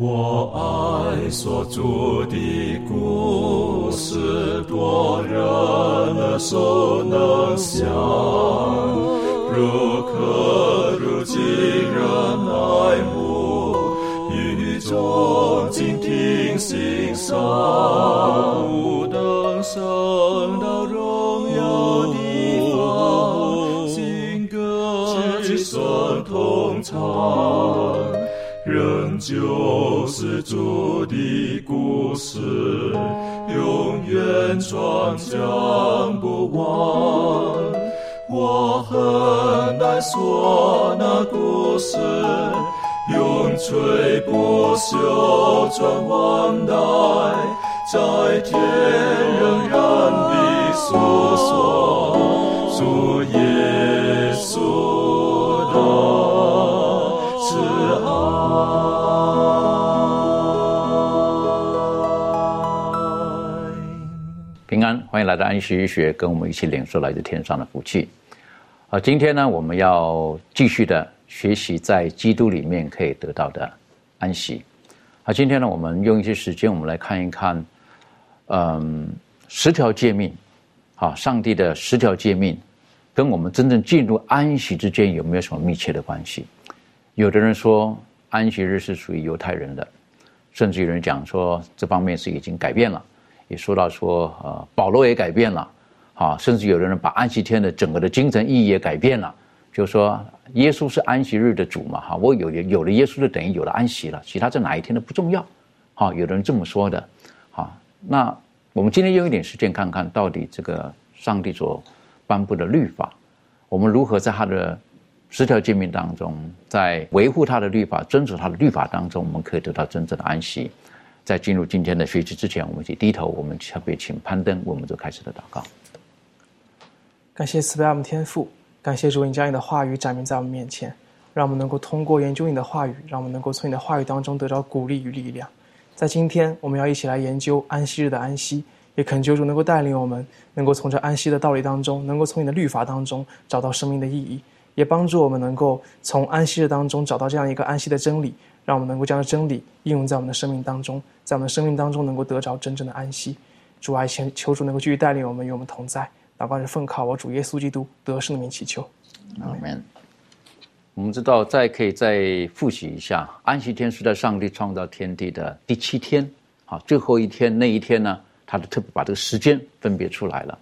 我爱所著的故事，多人耳熟能详，如可如今人爱慕，宇宙静听欣赏，不等升到荣耀的方，新歌齐声同唱。仍旧是主的故事，永远传讲不完。我很难说那故事，永垂不朽传万代，在天仍然的诉说，主耶欢迎来到安息医学，跟我们一起领受来自天上的福气。啊，今天呢，我们要继续的学习在基督里面可以得到的安息。啊，今天呢，我们用一些时间，我们来看一看，嗯，十条诫命，啊，上帝的十条诫命，跟我们真正进入安息之间有没有什么密切的关系？有的人说安息日是属于犹太人的，甚至有人讲说这方面是已经改变了，也说到说呃保罗也改变了，啊，甚至有的人把安息天的整个的精神意义也改变了，就说耶稣是安息日的主嘛，哈，我有有了耶稣就等于有了安息了，其他在哪一天都不重要，好，有的人这么说的，好，那我们今天用一点时间看看到底这个上帝所颁布的律法，我们如何在他的十条诫命当中，在维护他的律法、遵守他的律法当中，我们可以得到真正的安息。在进入今天的学习之前，我们一起低头，我们特别请攀登我们做开始的祷告。感谢慈悲爱我们天父，感谢主，你将你的话语展明在我们面前，让我们能够通过研究你的话语，让我们能够从你的话语当中得到鼓励与力量。在今天，我们要一起来研究安息日的安息，也恳求主能够带领我们，能够从这安息的道理当中，能够从你的律法当中找到生命的意义，也帮助我们能够从安息日当中找到这样一个安息的真理，让我们能够将真理应用在我们的生命当中，在我们的生命当中能够得着真正的安息。主爱求求主能够继续带领我们，与我们同在。祷告是奉靠我主耶稣基督得胜的名祈求。阿门。我们知道，再可以再复习一下，安息天是在上帝创造天地的第七天，好，最后一天那一天呢，他就特别把这个时间分别出来了。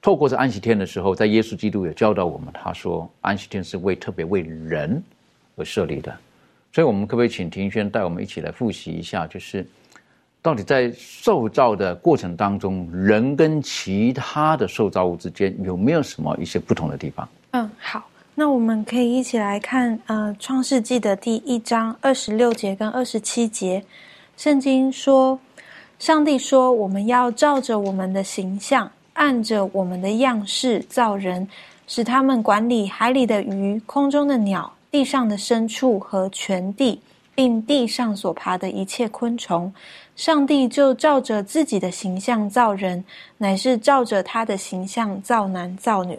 透过这安息天的时候，在耶稣基督也教导我们，他说安息天是为特别为人而设立的。所以，我们可不可以请庭轩带我们一起来复习一下，就是到底在受造的过程当中，人跟其他的受造物之间有没有什么一些不同的地方？嗯，好，那我们可以一起来看，呃，《创世纪》的第一章二十六节跟二十七节，圣经说，上帝说，我们要照着我们的形象，按着我们的样式造人，使他们管理海里的鱼、空中的鸟、地上的牲畜和全地，并地上所爬的一切昆虫。上帝就照着自己的形象造人，乃是照着他的形象造男造女。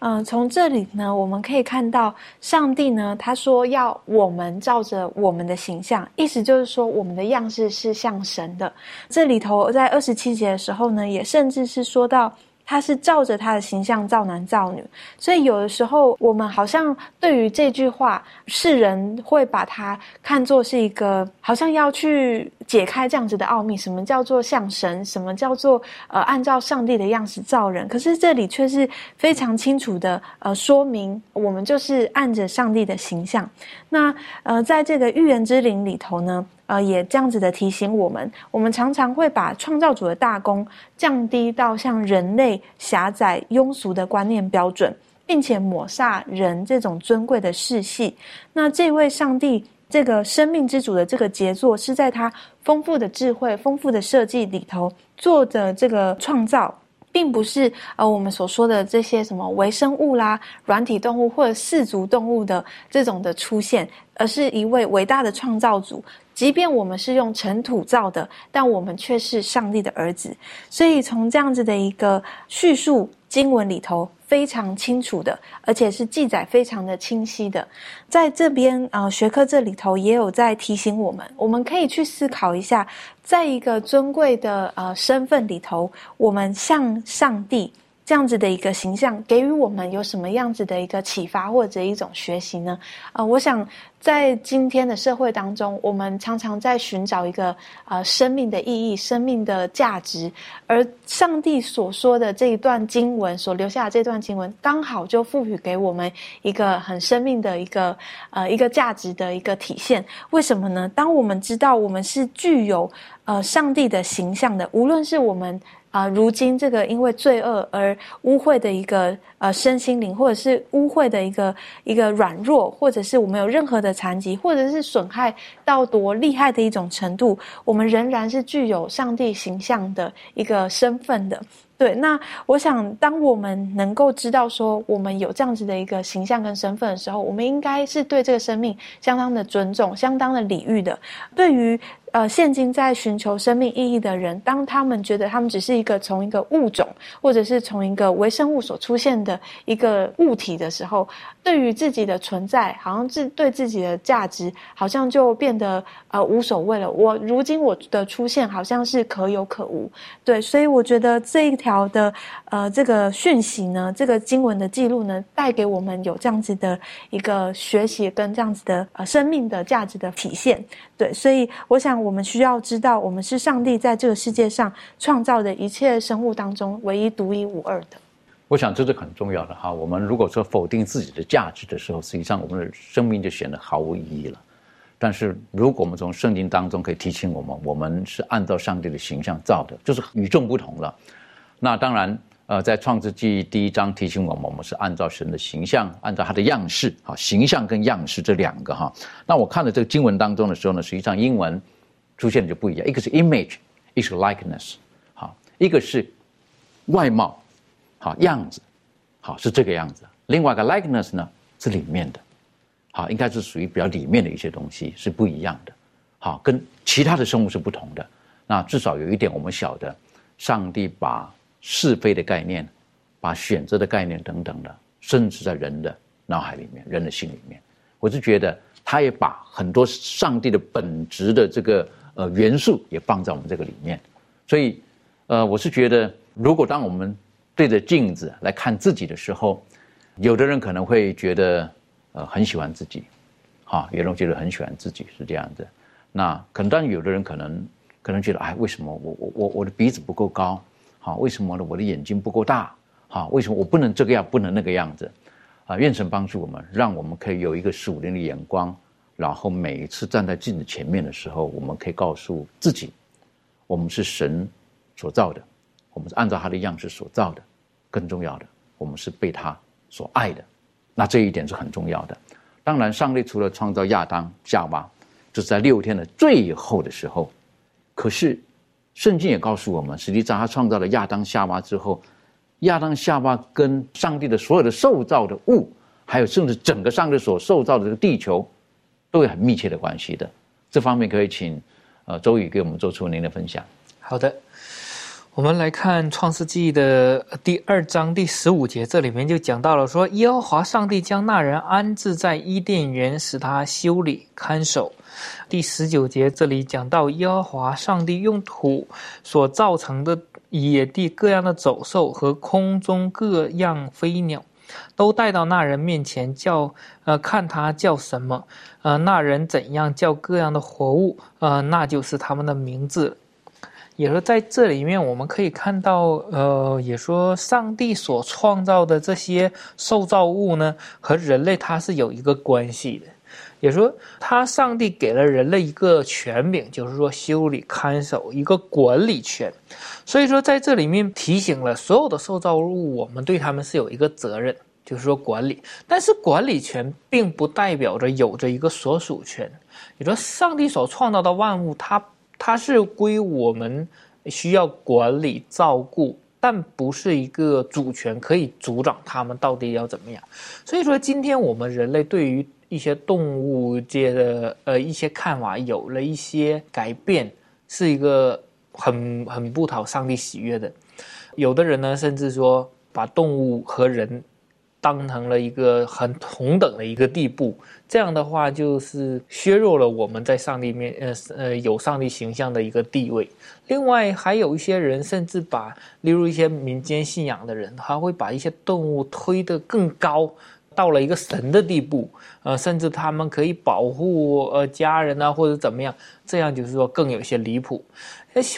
嗯、从这里呢，我们可以看到，上帝呢，他说要我们照着我们的形象，意思就是说，我们的样式是像神的。这里头在二十七节的时候呢，也甚至是说到。他是照着他的形象造男造女，所以有的时候我们好像对于这句话，世人会把它看作是一个好像要去解开这样子的奥秘，什么叫做像神，什么叫做呃按照上帝的样式造人。可是这里却是非常清楚的呃说明，我们就是按着上帝的形象。那呃在这个预言之灵里头呢。呃，也这样子的提醒我们，我们常常会把创造主的大功降低到像人类狭窄庸俗的观念标准，并且抹煞人这种尊贵的世系。那这位上帝这个生命之主的这个杰作，是在他丰富的智慧、丰富的设计里头做的这个创造，并不是呃我们所说的这些什么微生物啦、软体动物或者四足动物的这种的出现，而是一位伟大的创造主。即便我们是用尘土造的，但我们却是上帝的儿子。所以从这样子的一个叙述经文里头，非常清楚的，而且是记载非常的清晰的。在这边啊，学科这里头也有在提醒我们，我们可以去思考一下，在一个尊贵的呃身份里头，我们向上帝。这样子的一个形象给予我们有什么样子的一个启发或者一种学习呢？呃，我想在今天的社会当中，我们常常在寻找一个呃生命的意义、生命的价值，而上帝所说的这一段经文所留下的这段经文，刚好就赋予给我们一个很生命的一个呃一个价值的一个体现。为什么呢？当我们知道我们是具有呃上帝的形象的，无论是我们。啊，如今这个因为罪恶而污秽的一个呃身心灵，或者是污秽的一个一个软弱，或者是我们有任何的残疾，或者是损害到多厉害的一种程度，我们仍然是具有上帝形象的一个身份的。对，那我想，当我们能够知道说我们有这样子的一个形象跟身份的时候，我们应该是对这个生命相当的尊重、相当的礼遇的。对于呃，现今在寻求生命意义的人，当他们觉得他们只是一个从一个物种，或者是从一个微生物所出现的一个物体的时候，对于自己的存在，好像自对自己的价值，好像就变得呃无所谓了。我如今我的出现，好像是可有可无。对，所以我觉得这一条的呃这个讯息呢，这个经文的记录呢，带给我们有这样子的一个学习跟这样子的呃生命的价值的体现。对，所以我想。我们需要知道，我们是上帝在这个世界上创造的一切生物当中唯一独一无二的。我想这是很重要的哈。我们如果说否定自己的价值的时候，实际上我们的生命就显得毫无意义了。但是如果我们从圣经当中可以提醒我们，我们是按照上帝的形象造的，就是与众不同了。那当然，呃，在创世纪第一章提醒我们，我们是按照神的形象，按照他的样式，哈，形象跟样式这两个哈。那我看了这个经文当中的时候呢，实际上英文。出现的就不一样，一个是 image，一个是 likeness，好，一个是外貌，好样子，好是这个样子。另外一个 likeness 呢是里面的，好应该是属于比较里面的一些东西是不一样的，好跟其他的生物是不同的。那至少有一点我们晓得，上帝把是非的概念、把选择的概念等等的，甚至在人的脑海里面、人的心里面，我是觉得他也把很多上帝的本质的这个。呃，元素也放在我们这个里面，所以，呃，我是觉得，如果当我们对着镜子来看自己的时候，有的人可能会觉得，呃，很喜欢自己，哈，有人觉得很喜欢自己是这样子。那可能，当然有的人可能可能觉得，哎，为什么我我我我的鼻子不够高？啊，为什么呢？我的眼睛不够大？好，为什么我不能这个样，不能那个样子？啊，愿神帮助我们，让我们可以有一个属灵的眼光。然后每一次站在镜子前面的时候，我们可以告诉自己，我们是神所造的，我们是按照他的样式所造的。更重要的，我们是被他所爱的。那这一点是很重要的。当然，上帝除了创造亚当、夏娃，就是在六天的最后的时候。可是，圣经也告诉我们，实际上他创造了亚当、夏娃之后，亚当、夏娃跟上帝的所有的受造的物，还有甚至整个上帝所受造的这个地球。都有很密切的关系的，这方面可以请呃周宇给我们做出您的分享。好的，我们来看创世纪的第二章第十五节，这里面就讲到了说，耶和华上帝将那人安置在伊甸园，使他修理看守。第十九节这里讲到，耶和华上帝用土所造成的野地各样的走兽和空中各样飞鸟。都带到那人面前，叫呃看他叫什么，呃那人怎样叫各样的活物，呃那就是他们的名字。也说在这里面我们可以看到，呃也说上帝所创造的这些受造物呢，和人类它是有一个关系的。也说他上帝给了人类一个权柄，就是说修理看守一个管理权。所以说在这里面提醒了所有的受造物，我们对他们是有一个责任。就是说管理，但是管理权并不代表着有着一个所属权。你说上帝所创造的万物，它它是归我们需要管理照顾，但不是一个主权可以阻挡他们到底要怎么样。所以说，今天我们人类对于一些动物界的呃一些看法有了一些改变，是一个很很不讨上帝喜悦的。有的人呢，甚至说。把动物和人当成了一个很同等的一个地步。这样的话，就是削弱了我们在上帝面呃呃有上帝形象的一个地位。另外，还有一些人甚至把，例如一些民间信仰的人，他会把一些动物推得更高，到了一个神的地步。呃，甚至他们可以保护呃家人啊，或者怎么样，这样就是说更有些离谱。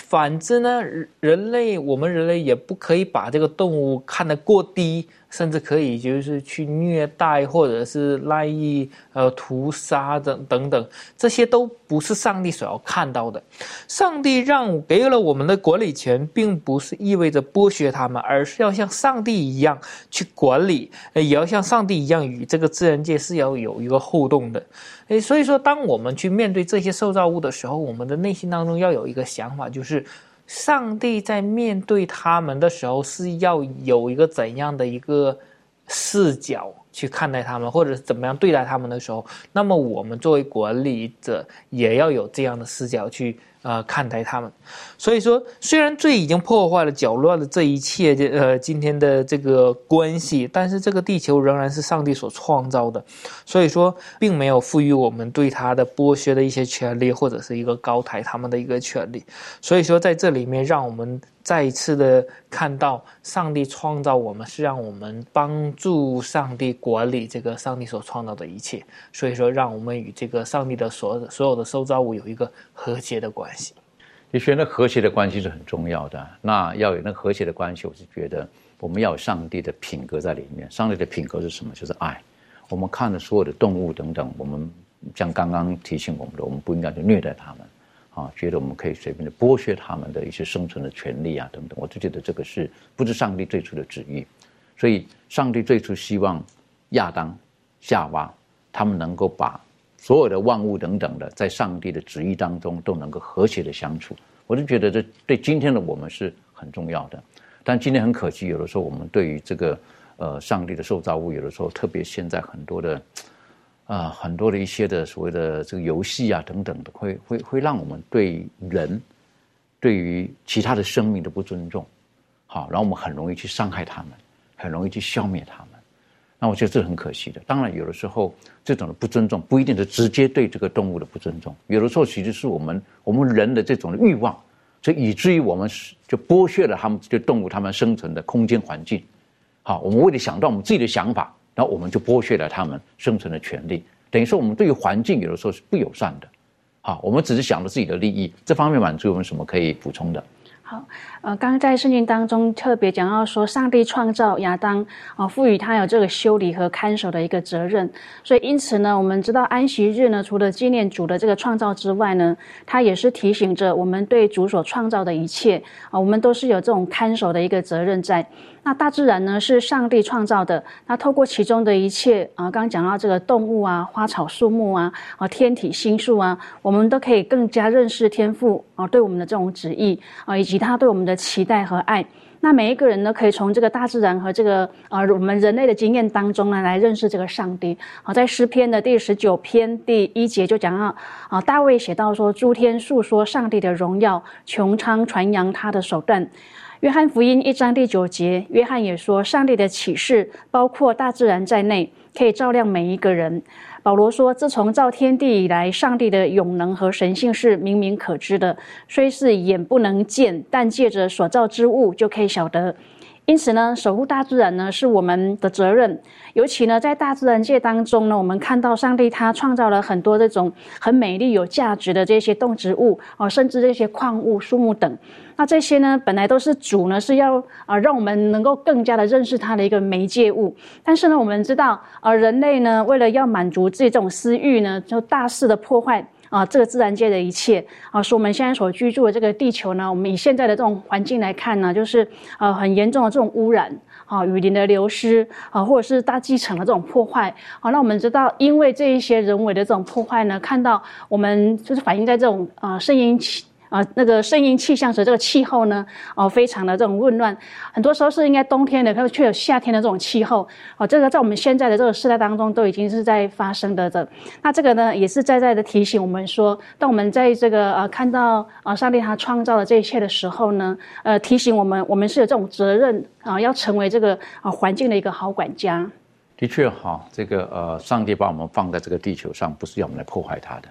反之呢，人类我们人类也不可以把这个动物看得过低。甚至可以就是去虐待，或者是赖意呃屠杀等等等，这些都不是上帝所要看到的。上帝让给了我们的管理权，并不是意味着剥削他们，而是要像上帝一样去管理，也要像上帝一样与这个自然界是要有一个互动的。诶，所以说，当我们去面对这些受造物的时候，我们的内心当中要有一个想法，就是。上帝在面对他们的时候，是要有一个怎样的一个视角去看待他们，或者是怎么样对待他们的时候，那么我们作为管理者也要有这样的视角去。呃，看待他们，所以说，虽然罪已经破坏了、搅乱了这一切，呃，今天的这个关系，但是这个地球仍然是上帝所创造的，所以说，并没有赋予我们对他的剥削的一些权利，或者是一个高抬他们的一个权利。所以说，在这里面，让我们再一次的看到，上帝创造我们是让我们帮助上帝管理这个上帝所创造的一切。所以说，让我们与这个上帝的所所有的受造物有一个和谐的关。关系，你觉得和谐的关系是很重要的。那要有那和谐的关系，我是觉得我们要有上帝的品格在里面。上帝的品格是什么？就是爱。我们看的所有的动物等等，我们像刚刚提醒我们的，我们不应该去虐待他们，啊，觉得我们可以随便的剥削他们的一些生存的权利啊等等。我就觉得这个是不是上帝最初的旨意？所以，上帝最初希望亚当、夏娃他们能够把。所有的万物等等的，在上帝的旨意当中都能够和谐的相处，我就觉得这对今天的我们是很重要的。但今天很可惜，有的时候我们对于这个呃上帝的受造物，有的时候特别现在很多的啊很多的一些的所谓的这个游戏啊等等的，会会会让我们对人对于其他的生命的不尊重，好，然后我们很容易去伤害他们，很容易去消灭他们。那我觉得这很可惜的。当然，有的时候这种的不尊重不一定是直接对这个动物的不尊重，有的时候其实是我们我们人的这种的欲望，所以以至于我们就剥削了他们这动物它们生存的空间环境。好，我们为了想到我们自己的想法，然后我们就剥削了他们生存的权利。等于说，我们对于环境有的时候是不友善的。好，我们只是想着自己的利益，这方面满足我们什么可以补充的？好，呃，刚刚在圣经当中特别讲到说，上帝创造亚当，啊，赋予他有这个修理和看守的一个责任。所以因此呢，我们知道安息日呢，除了纪念主的这个创造之外呢，它也是提醒着我们对主所创造的一切，啊，我们都是有这种看守的一个责任在。那大自然呢是上帝创造的，那透过其中的一切啊，刚刚讲到这个动物啊、花草树木啊、啊天体星宿啊，我们都可以更加认识天赋啊对我们的这种旨意啊，以及他对我们的期待和爱。那每一个人呢，可以从这个大自然和这个啊我们人类的经验当中呢，来认识这个上帝。好，在诗篇的第十九篇第一节就讲到啊，大卫写到说：诸天述说上帝的荣耀，穹苍传扬他的手段。约翰福音一章第九节，约翰也说，上帝的启示包括大自然在内，可以照亮每一个人。保罗说，自从造天地以来，上帝的永能和神性是明明可知的，虽是眼不能见，但借着所造之物就可以晓得。因此呢，守护大自然呢是我们的责任。尤其呢，在大自然界当中呢，我们看到上帝他创造了很多这种很美丽、有价值的这些动植物啊，甚至这些矿物、树木等。那这些呢，本来都是主呢是要啊，让我们能够更加的认识它的一个媒介物。但是呢，我们知道，啊，人类呢，为了要满足自己这种私欲呢，就大肆的破坏。啊，这个自然界的一切啊，是我们现在所居住的这个地球呢。我们以现在的这种环境来看呢，就是呃很严重的这种污染啊，雨林的流失啊，或者是大气层的这种破坏啊。那我们知道，因为这一些人为的这种破坏呢，看到我们就是反映在这种啊声音啊，那个声音气象时这个气候呢，哦，非常的这种混乱，很多时候是应该冬天的，它却有夏天的这种气候，哦，这个在我们现在的这个时代当中都已经是在发生的的。那这个呢，也是在在的提醒我们说，当我们在这个呃看到啊上帝他创造了这一切的时候呢，呃，提醒我们，我们是有这种责任啊，要成为这个啊环境的一个好管家。的确哈，这个呃，上帝把我们放在这个地球上，不是要我们来破坏它的。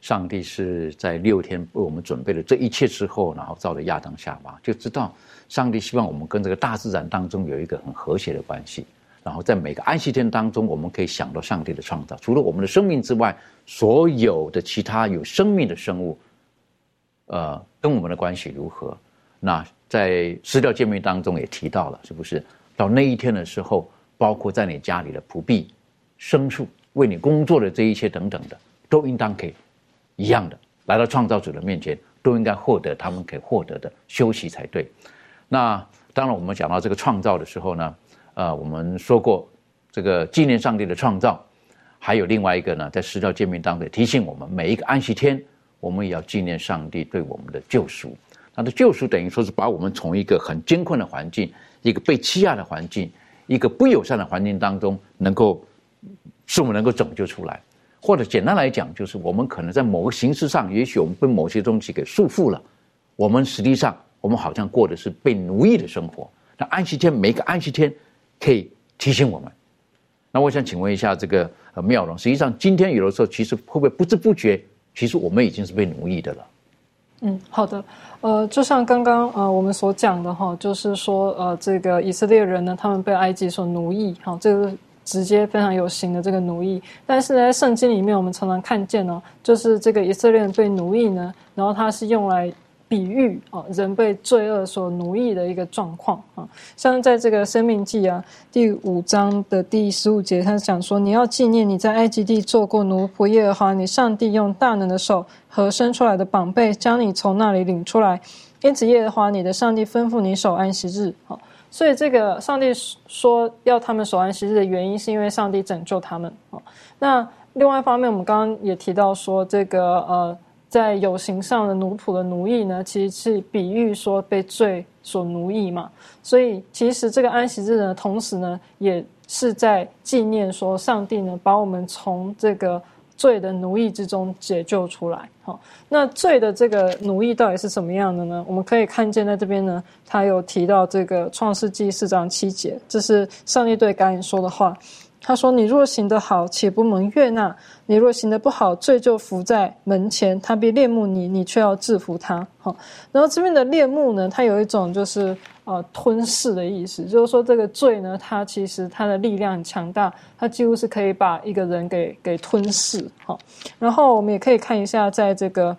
上帝是在六天为我们准备了这一切之后，然后造了亚当夏娃，就知道上帝希望我们跟这个大自然当中有一个很和谐的关系。然后在每个安息天当中，我们可以想到上帝的创造，除了我们的生命之外，所有的其他有生命的生物，呃，跟我们的关系如何？那在施教诫命当中也提到了，是不是？到那一天的时候，包括在你家里的仆婢、牲畜，为你工作的这一切等等的，都应当可以。一样的，来到创造主的面前，都应该获得他们可以获得的休息才对。那当然，我们讲到这个创造的时候呢，呃，我们说过这个纪念上帝的创造，还有另外一个呢，在十条诫命当中提醒我们，每一个安息天，我们也要纪念上帝对我们的救赎。他的救赎等于说是把我们从一个很艰困的环境、一个被欺压的环境、一个不友善的环境当中，能够是我们能够拯救出来。或者简单来讲，就是我们可能在某个形式上，也许我们被某些东西给束缚了。我们实际上，我们好像过的是被奴役的生活。那安息天，每个安息天可以提醒我们。那我想请问一下这个呃妙容，实际上今天有的时候，其实会不会不知不觉，其实我们已经是被奴役的了？嗯，好的。呃，就像刚刚呃我们所讲的哈，就是说呃这个以色列人呢，他们被埃及所奴役，哈，这个。直接非常有形的这个奴役，但是在圣经里面，我们常常看见呢，就是这个以色列人被奴役呢，然后它是用来比喻啊人被罪恶所奴役的一个状况啊。像在这个生命记啊第五章的第十五节，他讲说：你要纪念你在埃及地做过奴仆，耶和华你上帝用大能的手和伸出来的宝贝将你从那里领出来，因此耶和华你的上帝吩咐你守安息日好。所以，这个上帝说要他们守安息日的原因，是因为上帝拯救他们啊。那另外一方面，我们刚刚也提到说，这个呃，在有形上的奴仆的奴役呢，其实是比喻说被罪所奴役嘛。所以，其实这个安息日呢，同时呢，也是在纪念说，上帝呢，把我们从这个。罪的奴役之中解救出来，好，那罪的这个奴役到底是什么样的呢？我们可以看见在这边呢，他有提到这个创世纪四章七节，这是上帝对该隐说的话。他说：“你若行得好，且不蒙悦纳；你若行得不好，罪就伏在门前，他必恋慕你，你却要制服他。”好，然后这边的恋慕呢，它有一种就是呃吞噬的意思，就是说这个罪呢，它其实它的力量很强大，它几乎是可以把一个人给给吞噬。好，然后我们也可以看一下，在这个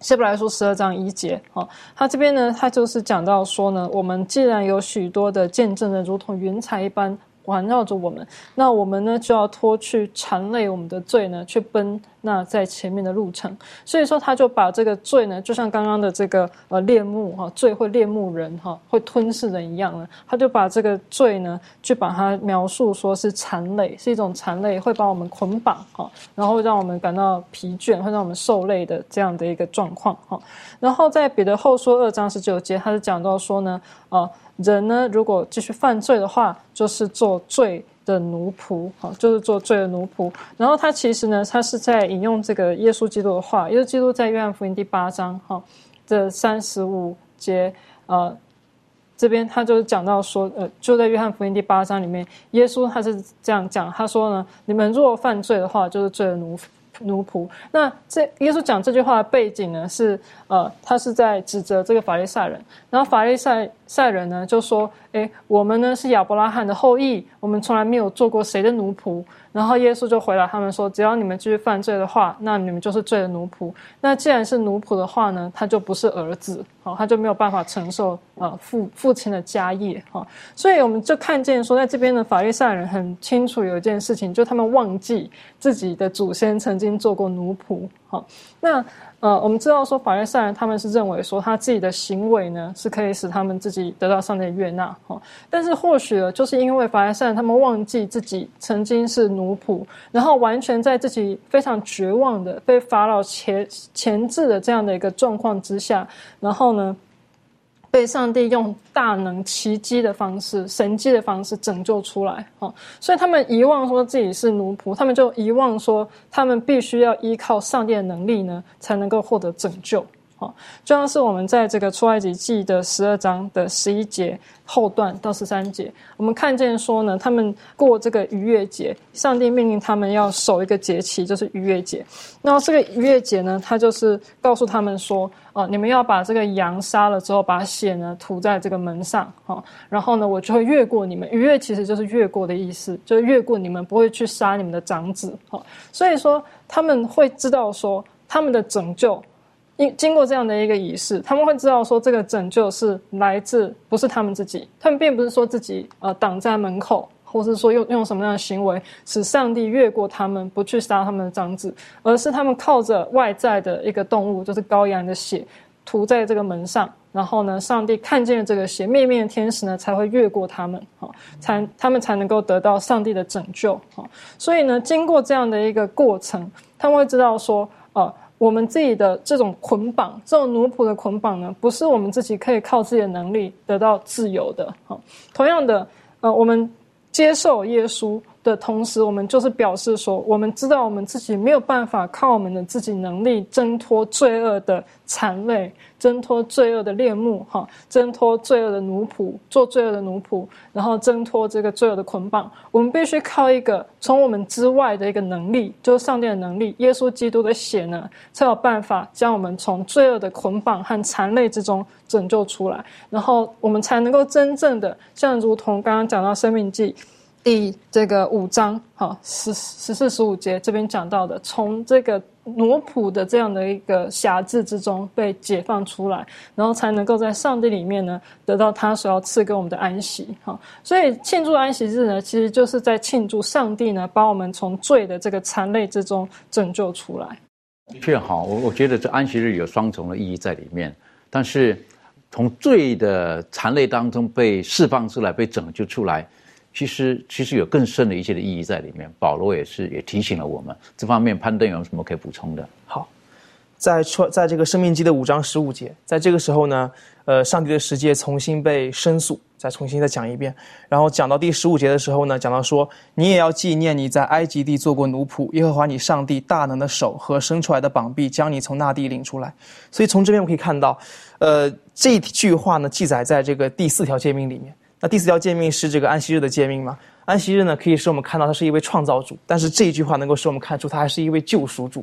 希伯来书十二章一节，好，它这边呢，它就是讲到说呢，我们既然有许多的见证人，如同云彩一般。环绕着我们，那我们呢就要脱去缠累我们的罪呢，去奔那在前面的路程。所以说，他就把这个罪呢，就像刚刚的这个呃猎目哈，罪会猎目人哈，会吞噬人一样呢。他就把这个罪呢，去把它描述说是缠累，是一种缠累，会把我们捆绑哈，然后让我们感到疲倦，会让我们受累的这样的一个状况哈。然后在彼得后书二章十九节，他是讲到说呢，啊。人呢，如果继续犯罪的话，就是做罪的奴仆，哈，就是做罪的奴仆。然后他其实呢，他是在引用这个耶稣基督的话，耶稣基督在约翰福音第八章，哈，这三十五节，呃，这边他就是讲到说，呃，就在约翰福音第八章里面，耶稣他是这样讲，他说呢，你们若犯罪的话，就是罪的奴仆。奴仆，那这耶稣讲这句话的背景呢？是呃，他是在指责这个法利赛人，然后法利赛赛人呢就说：“哎，我们呢是亚伯拉罕的后裔，我们从来没有做过谁的奴仆。”然后耶稣就回答他们说：“只要你们继续犯罪的话，那你们就是罪的奴仆。那既然是奴仆的话呢，他就不是儿子，好，他就没有办法承受呃父父亲的家业，哈。所以我们就看见说，在这边的法利赛人很清楚有一件事情，就他们忘记自己的祖先曾经做过奴仆。”好，那。呃，我们知道说法利赛人他们是认为说他自己的行为呢是可以使他们自己得到上帝的悦纳哈，但是或许就是因为法利赛人他们忘记自己曾经是奴仆，然后完全在自己非常绝望的被法老钳钳制的这样的一个状况之下，然后呢。被上帝用大能、奇迹的方式、神迹的方式拯救出来，哦，所以他们遗忘说自己是奴仆，他们就遗忘说他们必须要依靠上帝的能力呢，才能够获得拯救。好就像是我们在这个出埃及记的十二章的十一节后段到十三节，我们看见说呢，他们过这个逾越节，上帝命令他们要守一个节期，就是逾越节。那这个逾越节呢，他就是告诉他们说，哦，你们要把这个羊杀了之后，把血呢涂在这个门上，哈，然后呢，我就会越过你们。逾越其实就是越过的意思，就是越过你们不会去杀你们的长子，哈。所以说他们会知道说他们的拯救。因经过这样的一个仪式，他们会知道说这个拯救是来自不是他们自己，他们并不是说自己呃挡在门口，或是说用用什么样的行为使上帝越过他们不去杀他们的长子，而是他们靠着外在的一个动物，就是羔羊的血涂在这个门上，然后呢，上帝看见这个血，面面天使呢才会越过他们，哈，才他们才能够得到上帝的拯救，哈，所以呢，经过这样的一个过程，他们会知道说，呃。我们自己的这种捆绑，这种奴仆的捆绑呢，不是我们自己可以靠自己的能力得到自由的。好，同样的，呃，我们接受耶稣。的同时，我们就是表示说，我们知道我们自己没有办法靠我们的自己能力挣脱罪恶的残累，挣脱罪恶的猎目，哈，挣脱罪恶的奴仆，做罪恶的奴仆，然后挣脱这个罪恶的捆绑。我们必须靠一个从我们之外的一个能力，就是上帝的能力，耶稣基督的血呢，才有办法将我们从罪恶的捆绑和残累之中拯救出来，然后我们才能够真正的像如同刚刚讲到生命记。第这个五章，哈十十四十五节这边讲到的，从这个奴仆的这样的一个辖制之中被解放出来，然后才能够在上帝里面呢得到他所要赐给我们的安息，哈。所以庆祝安息日呢，其实就是在庆祝上帝呢把我们从罪的这个残累之中拯救出来。的确，好，我我觉得这安息日有双重的意义在里面，但是从罪的残累当中被释放出来，被拯救出来。其实，其实有更深的一些的意义在里面。保罗也是也提醒了我们这方面。攀登有什么可以补充的？好，在出在这个生命记的五章十五节，在这个时候呢，呃，上帝的世界重新被申诉，再重新再讲一遍。然后讲到第十五节的时候呢，讲到说，你也要纪念你在埃及地做过奴仆，耶和华你上帝大能的手和伸出来的膀臂，将你从那地领出来。所以从这边我们可以看到，呃，这句话呢，记载在这个第四条诫命里面。那第四条诫命是这个安息日的诫命吗？安息日呢，可以使我们看到他是一位创造主，但是这一句话能够使我们看出他还是一位救赎主，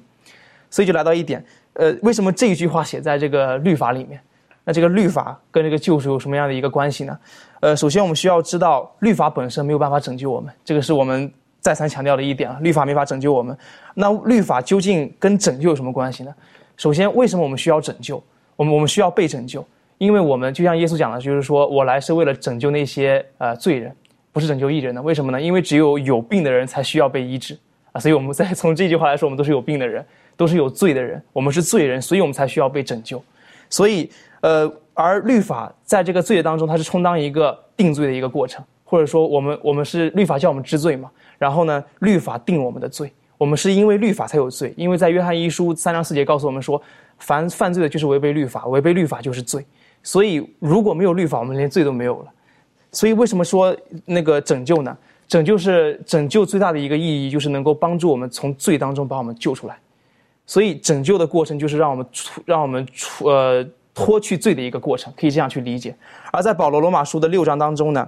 所以就来到一点，呃，为什么这一句话写在这个律法里面？那这个律法跟这个救赎有什么样的一个关系呢？呃，首先我们需要知道，律法本身没有办法拯救我们，这个是我们再三强调的一点啊，律法没法拯救我们。那律法究竟跟拯救有什么关系呢？首先，为什么我们需要拯救？我们我们需要被拯救。因为我们就像耶稣讲的，就是说我来是为了拯救那些呃罪人，不是拯救义人的。为什么呢？因为只有有病的人才需要被医治啊。所以我们在从这句话来说，我们都是有病的人，都是有罪的人，我们是罪人，所以我们才需要被拯救。所以呃，而律法在这个罪当中，它是充当一个定罪的一个过程，或者说我们我们是律法叫我们知罪嘛。然后呢，律法定我们的罪，我们是因为律法才有罪。因为在约翰一书三章四节告诉我们说，凡犯罪的就是违背律法，违背律法就是罪。所以，如果没有律法，我们连罪都没有了。所以，为什么说那个拯救呢？拯救是拯救最大的一个意义，就是能够帮助我们从罪当中把我们救出来。所以，拯救的过程就是让我们出，让我们出，呃，脱去罪的一个过程，可以这样去理解。而在保罗罗马书的六章当中呢，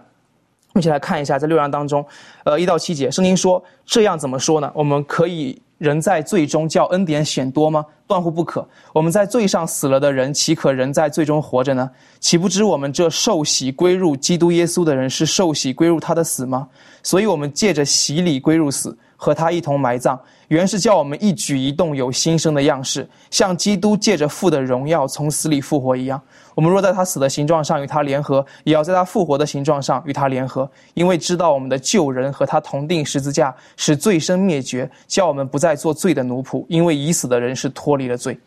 一起来看一下，在六章当中，呃，一到七节，圣经说这样怎么说呢？我们可以。人在罪中叫恩典显多吗？断乎不可。我们在罪上死了的人，岂可人在罪中活着呢？岂不知我们这受洗归入基督耶稣的人，是受洗归入他的死吗？所以，我们借着洗礼归入死，和他一同埋葬，原是叫我们一举一动有新生的样式，像基督借着父的荣耀从死里复活一样。我们若在他死的形状上与他联合，也要在他复活的形状上与他联合，因为知道我们的旧人和他同定十字架，使罪身灭绝，叫我们不再做罪的奴仆。因为已死的人是脱离了罪。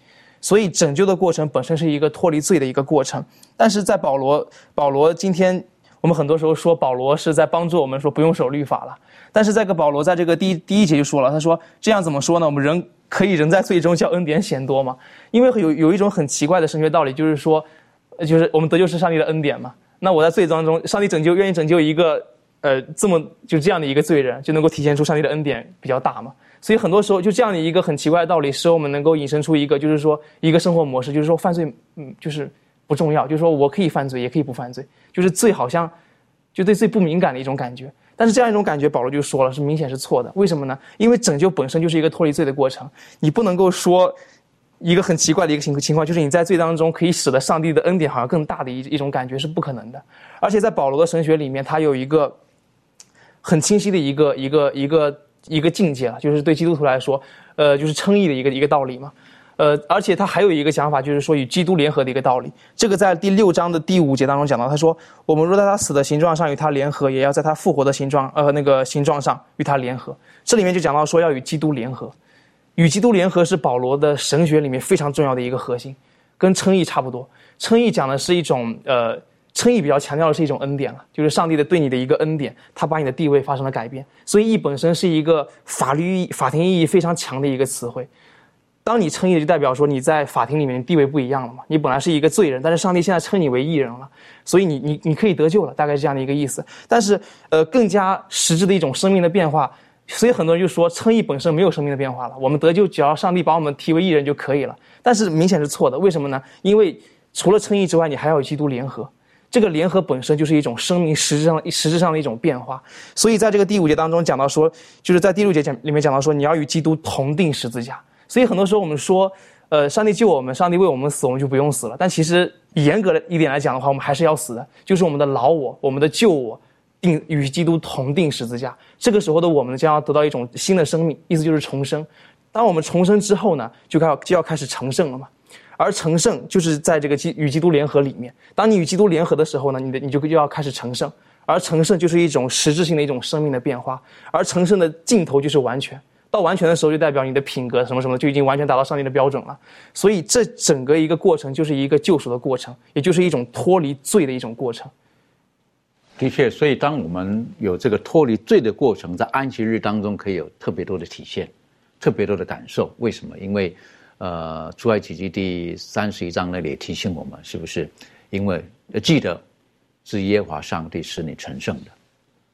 所以拯救的过程本身是一个脱离罪的一个过程。但是在保罗，保罗今天我们很多时候说保罗是在帮助我们说不用守律法了。但是这个保罗在这个第一第一节就说了，他说这样怎么说呢？我们人可以人在罪中叫恩典显多吗？因为有有一种很奇怪的神学道理，就是说，就是我们得救是上帝的恩典嘛。那我在罪当中，上帝拯救愿意拯救一个呃这么就这样的一个罪人，就能够体现出上帝的恩典比较大嘛。所以很多时候就这样的一个很奇怪的道理，使我们能够引申出一个就是说一个生活模式，就是说犯罪嗯就是不重要，就是说我可以犯罪也可以不犯罪，就是罪好像就对罪不敏感的一种感觉。但是这样一种感觉，保罗就说了是明显是错的。为什么呢？因为拯救本身就是一个脱离罪的过程，你不能够说一个很奇怪的一个情情况，就是你在罪当中可以使得上帝的恩典好像更大的一一种感觉是不可能的。而且在保罗的神学里面，他有一个很清晰的一个一个一个一个境界了，就是对基督徒来说，呃，就是称义的一个一个道理嘛。呃，而且他还有一个想法，就是说与基督联合的一个道理。这个在第六章的第五节当中讲到，他说：“我们若在他死的形状上与他联合，也要在他复活的形状，呃，那个形状上与他联合。”这里面就讲到说要与基督联合，与基督联合是保罗的神学里面非常重要的一个核心，跟称义差不多。称义讲的是一种，呃，称义比较强调的是一种恩典了，就是上帝的对你的一个恩典，他把你的地位发生了改变。所以义本身是一个法律意法庭意义非常强的一个词汇。当你称义，就代表说你在法庭里面地位不一样了嘛？你本来是一个罪人，但是上帝现在称你为义人了，所以你你你可以得救了，大概是这样的一个意思。但是，呃，更加实质的一种生命的变化，所以很多人就说称义本身没有生命的变化了，我们得救只要上帝把我们提为义人就可以了。但是明显是错的，为什么呢？因为除了称义之外，你还要与基督联合，这个联合本身就是一种生命实质上实质上的一种变化。所以在这个第五节当中讲到说，就是在第六节讲里面讲到说，你要与基督同定十字架。所以很多时候我们说，呃，上帝救我们，上帝为我们死，我们就不用死了。但其实严格的一点来讲的话，我们还是要死的，就是我们的老我，我们的旧我，定与基督同定十字架。这个时候的我们将要得到一种新的生命，意思就是重生。当我们重生之后呢，就开就要开始成圣了嘛。而成圣就是在这个基与基督联合里面。当你与基督联合的时候呢，你的你就就要开始成圣。而成圣就是一种实质性的一种生命的变化。而成圣的尽头就是完全。到完全的时候，就代表你的品格什么什么就已经完全达到上帝的标准了。所以这整个一个过程就是一个救赎的过程，也就是一种脱离罪的一种过程。的确，所以当我们有这个脱离罪的过程，在安息日当中可以有特别多的体现，特别多的感受。为什么？因为，呃，出埃及记第三十一章那里提醒我们，是不是？因为记得是耶和华上帝使你成圣的，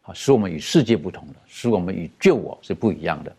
啊，使我们与世界不同的，使我们与旧我是不一样的。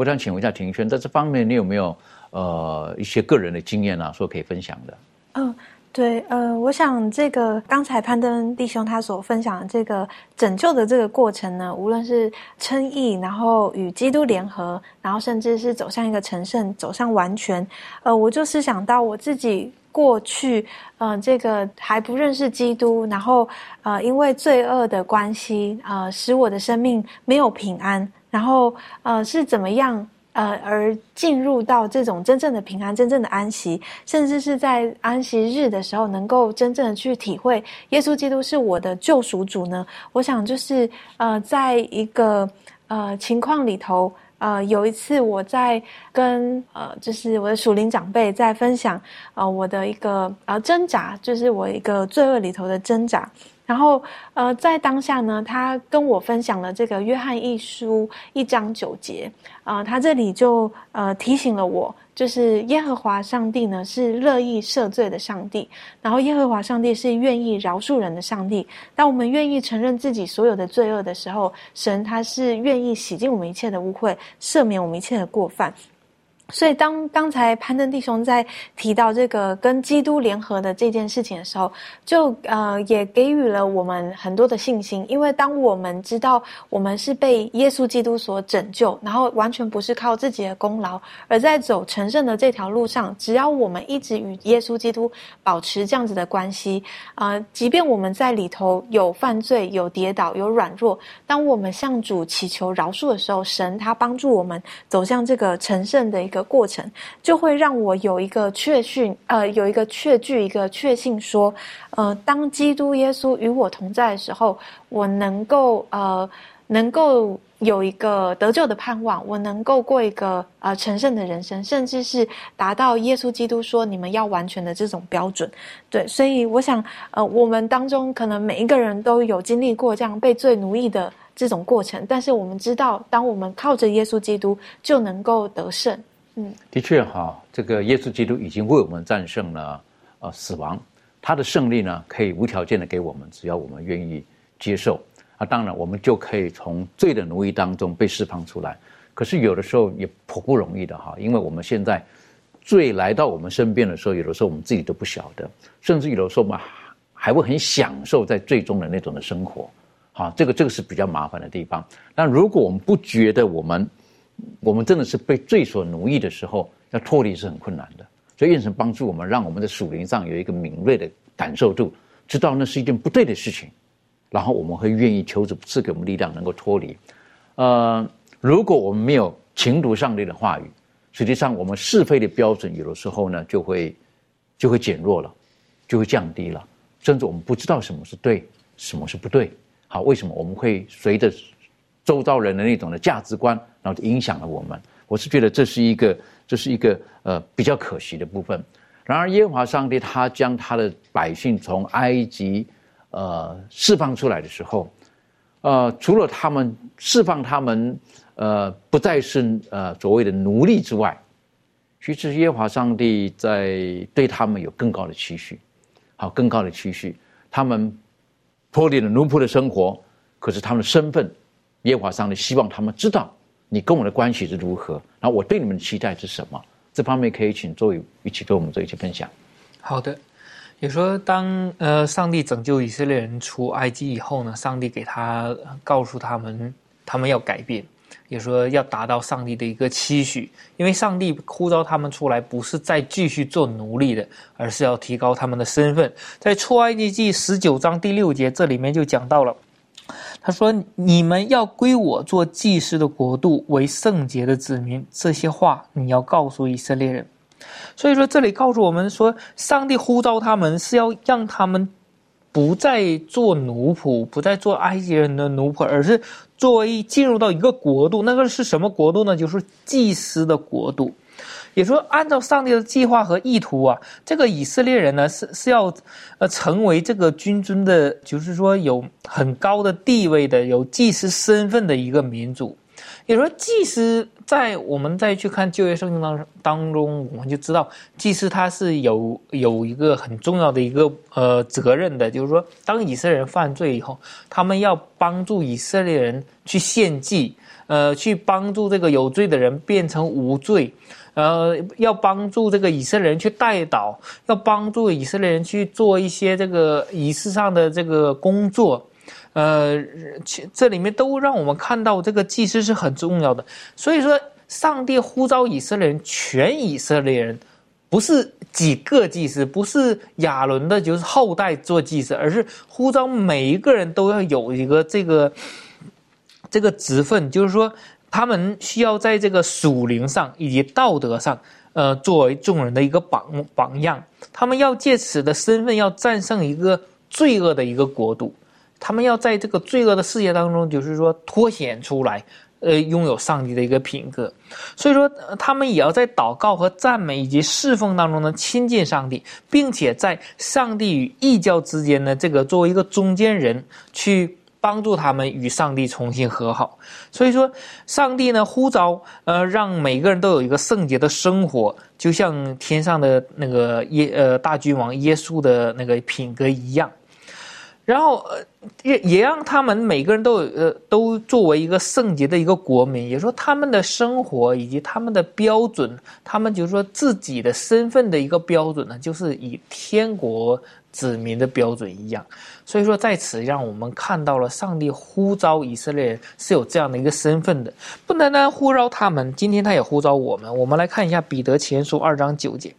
我想请问一下庭轩，在这方面你有没有呃一些个人的经验啊，说可以分享的？嗯，对，呃，我想这个刚才潘登弟兄他所分享的这个拯救的这个过程呢，无论是称义，然后与基督联合，然后甚至是走向一个成圣，走向完全，呃，我就是想到我自己过去，呃，这个还不认识基督，然后呃，因为罪恶的关系，呃，使我的生命没有平安。然后，呃，是怎么样，呃，而进入到这种真正的平安、真正的安息，甚至是在安息日的时候，能够真正的去体会耶稣基督是我的救赎主呢？我想，就是呃，在一个呃情况里头，呃，有一次我在跟呃，就是我的属灵长辈在分享，呃，我的一个呃挣扎，就是我一个罪恶里头的挣扎。然后，呃，在当下呢，他跟我分享了这个约翰一书一章九节，啊，他这里就呃提醒了我，就是耶和华上帝呢是乐意赦罪的上帝，然后耶和华上帝是愿意饶恕人的上帝。当我们愿意承认自己所有的罪恶的时候，神他是愿意洗净我们一切的污秽，赦免我们一切的过犯。所以，当刚才潘登弟兄在提到这个跟基督联合的这件事情的时候，就呃也给予了我们很多的信心。因为当我们知道我们是被耶稣基督所拯救，然后完全不是靠自己的功劳，而在走成圣的这条路上，只要我们一直与耶稣基督保持这样子的关系，啊，即便我们在里头有犯罪、有跌倒、有软弱，当我们向主祈求饶恕的时候，神他帮助我们走向这个成圣的一个。过程就会让我有一个确信，呃，有一个确据，一个确信，说，呃，当基督耶稣与我同在的时候，我能够，呃，能够有一个得救的盼望，我能够过一个呃成圣的人生，甚至是达到耶稣基督说你们要完全的这种标准。对，所以我想，呃，我们当中可能每一个人都有经历过这样被罪奴役的这种过程，但是我们知道，当我们靠着耶稣基督，就能够得胜。嗯，的确哈，这个耶稣基督已经为我们战胜了呃死亡，他的胜利呢可以无条件的给我们，只要我们愿意接受。啊当然，我们就可以从罪的奴役当中被释放出来。可是有的时候也颇不容易的哈，因为我们现在罪来到我们身边的时候，有的时候我们自己都不晓得，甚至有的时候我们还会很享受在最终的那种的生活。好，这个这个是比较麻烦的地方。但如果我们不觉得我们我们真的是被罪所奴役的时候，要脱离是很困难的。所以，愿神帮助我们，让我们的属灵上有一个敏锐的感受度，知道那是一件不对的事情。然后我们会愿意求主赐给我们力量，能够脱离。呃，如果我们没有情读上帝的话语，实际上我们是非的标准有的时候呢就会就会减弱了，就会降低了，甚至我们不知道什么是对，什么是不对。好，为什么我们会随着周遭人的那种的价值观，然后影响了我们？我是觉得这是一个这是一个呃比较可惜的部分。然而，耶和华上帝他将他的百姓从埃及。呃，释放出来的时候，呃，除了他们释放他们，呃，不再是呃所谓的奴隶之外，其实耶和华上帝在对他们有更高的期许，好，更高的期许。他们脱离了奴仆的生活，可是他们的身份，耶和华上帝希望他们知道你跟我的关系是如何，然后我对你们的期待是什么。这方面可以请周宇一起跟我们做一些分享。好的。也说，当呃上帝拯救以色列人出埃及以后呢，上帝给他告诉他们，他们要改变，也说要达到上帝的一个期许，因为上帝呼召他们出来，不是再继续做奴隶的，而是要提高他们的身份。在出埃及记十九章第六节，这里面就讲到了，他说：“你们要归我做祭司的国度，为圣洁的子民。”这些话你要告诉以色列人。所以说，这里告诉我们说，上帝呼召他们是要让他们不再做奴仆，不再做埃及人的奴仆，而是作为进入到一个国度。那个是什么国度呢？就是祭司的国度。也说，按照上帝的计划和意图啊，这个以色列人呢是是要呃成为这个君尊的，就是说有很高的地位的，有祭司身份的一个民族。也说，祭司在我们再去看旧约圣经当当中，我们就知道，祭司他是有有一个很重要的一个呃责任的，就是说，当以色列人犯罪以后，他们要帮助以色列人去献祭，呃，去帮助这个有罪的人变成无罪，呃，要帮助这个以色列人去代祷，要帮助以色列人去做一些这个仪式上的这个工作。呃，这里面都让我们看到这个祭司是很重要的。所以说，上帝呼召以色列人，全以色列人，不是几个祭司，不是亚伦的，就是后代做祭司，而是呼召每一个人都要有一个这个这个职分，就是说，他们需要在这个属灵上以及道德上，呃，作为众人的一个榜榜样。他们要借此的身份，要战胜一个罪恶的一个国度。他们要在这个罪恶的世界当中，就是说脱显出来，呃，拥有上帝的一个品格。所以说，他们也要在祷告和赞美以及侍奉当中呢亲近上帝，并且在上帝与异教之间呢，这个作为一个中间人去帮助他们与上帝重新和好。所以说，上帝呢呼召，呃，让每个人都有一个圣洁的生活，就像天上的那个耶呃大君王耶稣的那个品格一样。然后，呃，也也让他们每个人都有，呃，都作为一个圣洁的一个国民，也说他们的生活以及他们的标准，他们就是说自己的身份的一个标准呢，就是以天国子民的标准一样。所以说，在此让我们看到了上帝呼召以色列人是有这样的一个身份的，不单单呼召他们，今天他也呼召我们。我们来看一下彼得前书二章九节。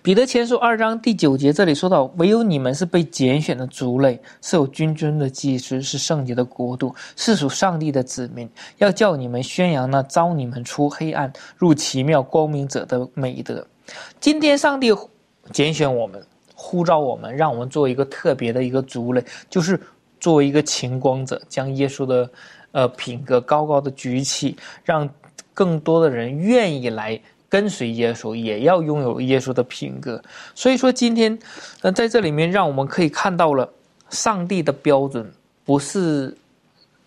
彼得前书二章第九节，这里说到：“唯有你们是被拣选的族类，是有君尊的祭司，是圣洁的国度，是属上帝的子民。要叫你们宣扬那招你们出黑暗入奇妙光明者的美德。”今天上帝拣选我们，呼召我们，让我们做一个特别的一个族类，就是作为一个晴光者，将耶稣的呃品格高高的举起，让更多的人愿意来跟随耶稣，也要拥有耶稣的品格。所以说，今天那在这里面，让我们可以看到了上帝的标准不是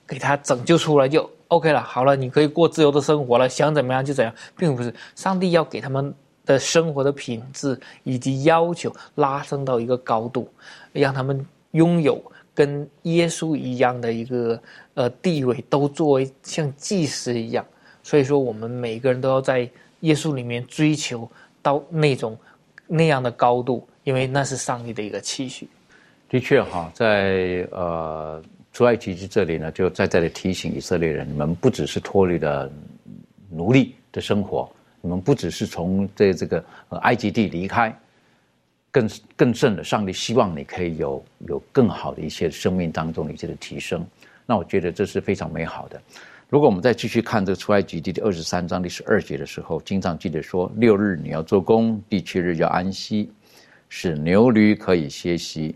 给他拯救出来就 OK 了，好了，你可以过自由的生活了，想怎么样就怎样，并不是上帝要给他们。的生活的品质以及要求拉升到一个高度，让他们拥有跟耶稣一样的一个呃地位，都作为像祭司一样。所以说，我们每个人都要在耶稣里面追求到那种那样的高度，因为那是上帝的一个期许。的确哈，在呃出埃及记这里呢，就在这里提醒以色列人：你们不只是脱离了奴隶的生活。你们不只是从这这个埃及地离开，更更甚的，上帝希望你可以有有更好的一些生命当中的一些的提升。那我觉得这是非常美好的。如果我们再继续看这个出埃及记第二十三章第十二节的时候，经常记得说：六日你要做工，第七日要安息，使牛驴可以歇息，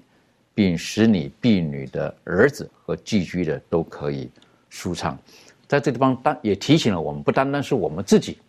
并使你婢女的儿子和寄居的都可以舒畅。在这地方，当也提醒了我们，不单单是我们自己。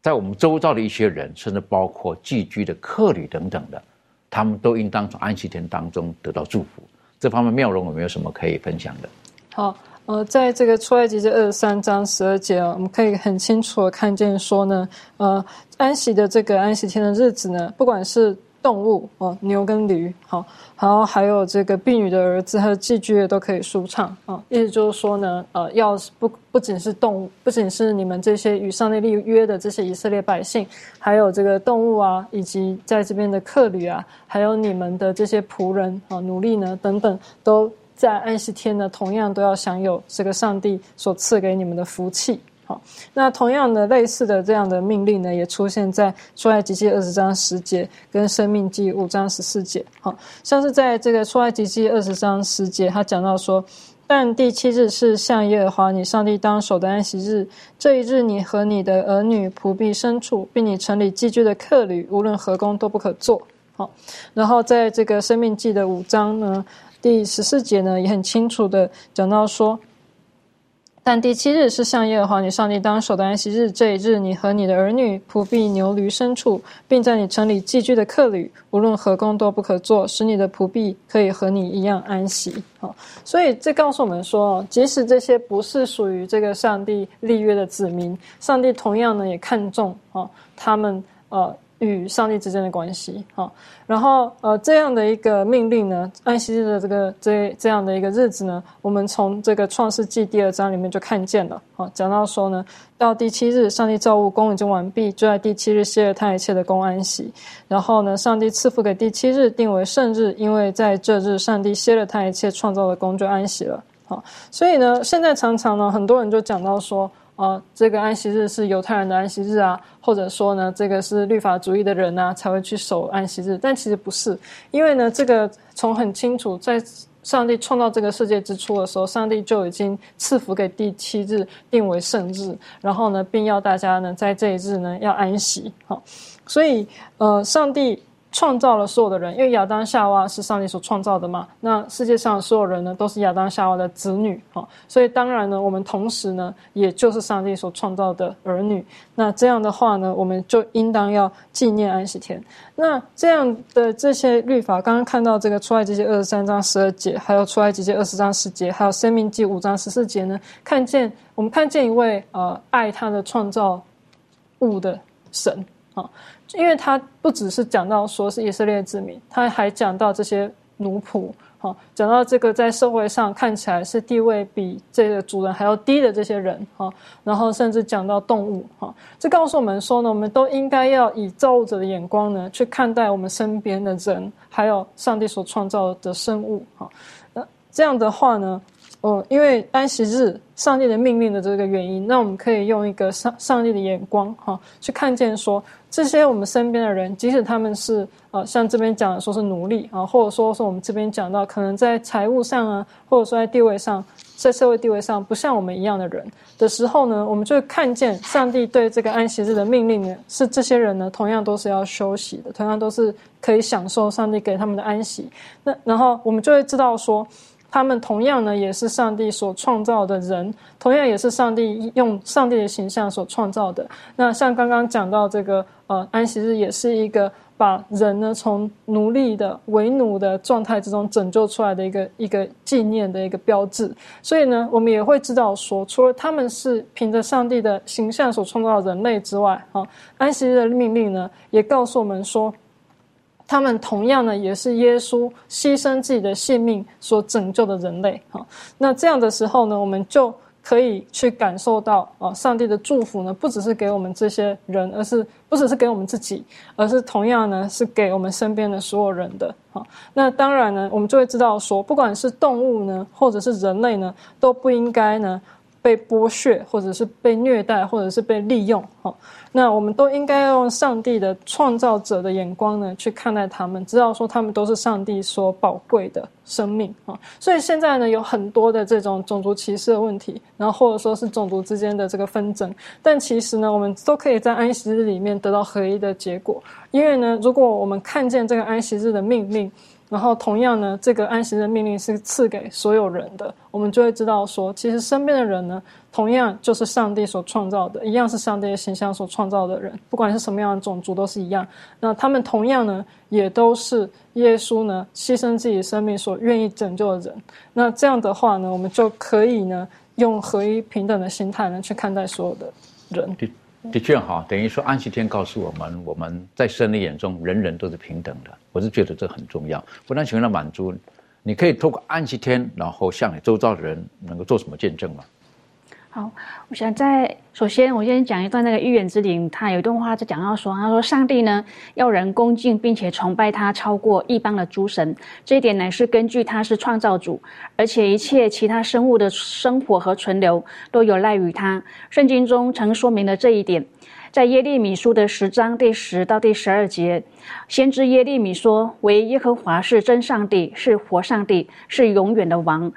在我们周遭的一些人，甚至包括寄居的客旅等等的，他们都应当从安息天当中得到祝福。这方面，妙容有没有什么可以分享的？好，呃，在这个出埃及这二十三章十二节啊，我们可以很清楚的看见说呢，呃，安息的这个安息天的日子呢，不管是动物哦，牛跟驴，好，然后还有这个婢女的儿子和寄居的都可以舒畅啊。意思就是说呢，呃，要是不不仅是动物，不仅是你们这些与上帝立约的这些以色列百姓，还有这个动物啊，以及在这边的客旅啊，还有你们的这些仆人啊、奴隶呢等等，都在安息天呢，同样都要享有这个上帝所赐给你们的福气。好，那同样的类似的这样的命令呢，也出现在出埃及记二十章十节跟生命记五章十四节。好，像是在这个出埃及记二十章十节，他讲到说，但第七日是向耶和华你上帝当守的安息日，这一日你和你的儿女、仆婢、牲畜，并你城里寄居的客旅，无论何工都不可做。好，然后在这个生命记的五章呢，第十四节呢，也很清楚的讲到说。但第七日是向耶和华你上帝当守的安息日，这一日你和你的儿女、仆婢、牛驴、牲畜，并在你城里寄居的客旅，无论何工都不可做，使你的仆婢可以和你一样安息。好，所以这告诉我们说，即使这些不是属于这个上帝立约的子民，上帝同样呢也看重啊他们呃。与上帝之间的关系，哈，然后呃，这样的一个命令呢，安息日的这个这这样的一个日子呢，我们从这个创世纪第二章里面就看见了，哈，讲到说呢，到第七日，上帝造物工已经完毕，就在第七日歇了他一切的工安息，然后呢，上帝赐福给第七日，定为圣日，因为在这日，上帝歇了他一切创造的工就安息了，好，所以呢，现在常常呢，很多人就讲到说。啊，这个安息日是犹太人的安息日啊，或者说呢，这个是律法主义的人呐才会去守安息日，但其实不是，因为呢，这个从很清楚，在上帝创造这个世界之初的时候，上帝就已经赐福给第七日定为圣日，然后呢，并要大家呢在这一日呢要安息，好，所以呃，上帝。创造了所有的人，因为亚当夏娃是上帝所创造的嘛。那世界上所有人呢，都是亚当夏娃的子女哈。所以当然呢，我们同时呢，也就是上帝所创造的儿女。那这样的话呢，我们就应当要纪念安息天。那这样的这些律法，刚刚看到这个出埃及记二十三章十二节，还有出埃及记二十章十节，还有生命记五章十四节呢，看见我们看见一位呃爱他的创造物的神啊。因为他不只是讲到说是以色列之民，他还讲到这些奴仆，哈，讲到这个在社会上看起来是地位比这个主人还要低的这些人，哈，然后甚至讲到动物，哈，这告诉我们说呢，我们都应该要以造物者的眼光呢去看待我们身边的人，还有上帝所创造的生物，哈，那这样的话呢，哦，因为安息日上帝的命令的这个原因，那我们可以用一个上上帝的眼光，哈，去看见说。这些我们身边的人，即使他们是呃，像这边讲的说是奴隶啊，或者说是我们这边讲到可能在财务上啊，或者说在地位上，在社会地位上不像我们一样的人的时候呢，我们就看见上帝对这个安息日的命令呢，是这些人呢，同样都是要休息的，同样都是可以享受上帝给他们的安息。那然后我们就会知道说，他们同样呢也是上帝所创造的人，同样也是上帝用上帝的形象所创造的。那像刚刚讲到这个呃安息日，也是一个。把人呢从奴隶的为奴的状态之中拯救出来的一个一个纪念的一个标志，所以呢，我们也会知道说，除了他们是凭着上帝的形象所创造人类之外，啊，安息日的命令呢，也告诉我们说，他们同样呢，也是耶稣牺牲自己的性命所拯救的人类，哈。那这样的时候呢，我们就。可以去感受到啊，上帝的祝福呢，不只是给我们这些人，而是不只是给我们自己，而是同样呢，是给我们身边的所有人的。好，那当然呢，我们就会知道说，不管是动物呢，或者是人类呢，都不应该呢。被剥削，或者是被虐待，或者是被利用，哈，那我们都应该要用上帝的创造者的眼光呢去看待他们，知道说他们都是上帝所宝贵的生命，啊，所以现在呢有很多的这种种族歧视的问题，然后或者说是种族之间的这个纷争，但其实呢，我们都可以在安息日里面得到合一的结果，因为呢，如果我们看见这个安息日的命令。然后，同样呢，这个安息的命令是赐给所有人的，我们就会知道说，其实身边的人呢，同样就是上帝所创造的，一样是上帝的形象所创造的人，不管是什么样的种族都是一样。那他们同样呢，也都是耶稣呢牺牲自己生命所愿意拯救的人。那这样的话呢，我们就可以呢，用合一平等的心态呢去看待所有的人。的确哈，等于说安息天告诉我们，我们在神的眼中，人人都是平等的。我是觉得这很重要。不但求了满足，你可以透过安息天，然后向你周遭的人能够做什么见证吗？好，我想在首先，我先讲一段那个预言之灵，他有一段话就讲到说，他说上帝呢要人恭敬并且崇拜他，超过一般的诸神。这一点乃是根据他是创造主，而且一切其他生物的生活和存留都有赖于他。圣经中曾说明了这一点，在耶利米书的十章第十到第十二节，先知耶利米说：“唯耶和华是真上帝，是活上帝，是永远的王。”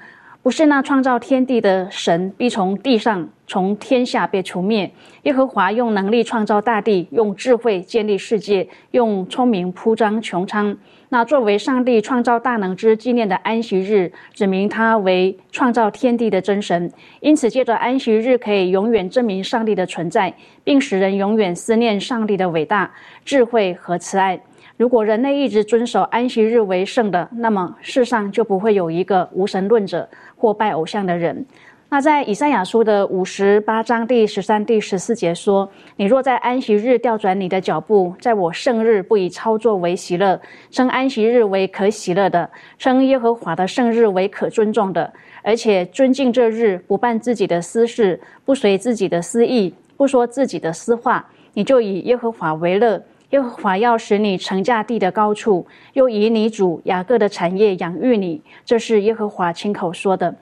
不是那创造天地的神必从地上、从天下被除灭。耶和华用能力创造大地，用智慧建立世界，用聪明铺张穹苍。那作为上帝创造大能之纪念的安息日，指明他为创造天地的真神。因此，借着安息日，可以永远证明上帝的存在，并使人永远思念上帝的伟大、智慧和慈爱。如果人类一直遵守安息日为圣的，那么世上就不会有一个无神论者或拜偶像的人。那在以赛亚书的五十八章第十三、第十四节说：“你若在安息日调转你的脚步，在我圣日不以操作为喜乐，称安息日为可喜乐的，称耶和华的圣日为可尊重的，而且尊敬这日，不办自己的私事，不随自己的私意，不说自己的私话，你就以耶和华为乐。”耶和华要使你成家地的高处，又以你主雅各的产业养育你，这是耶和华亲口说的。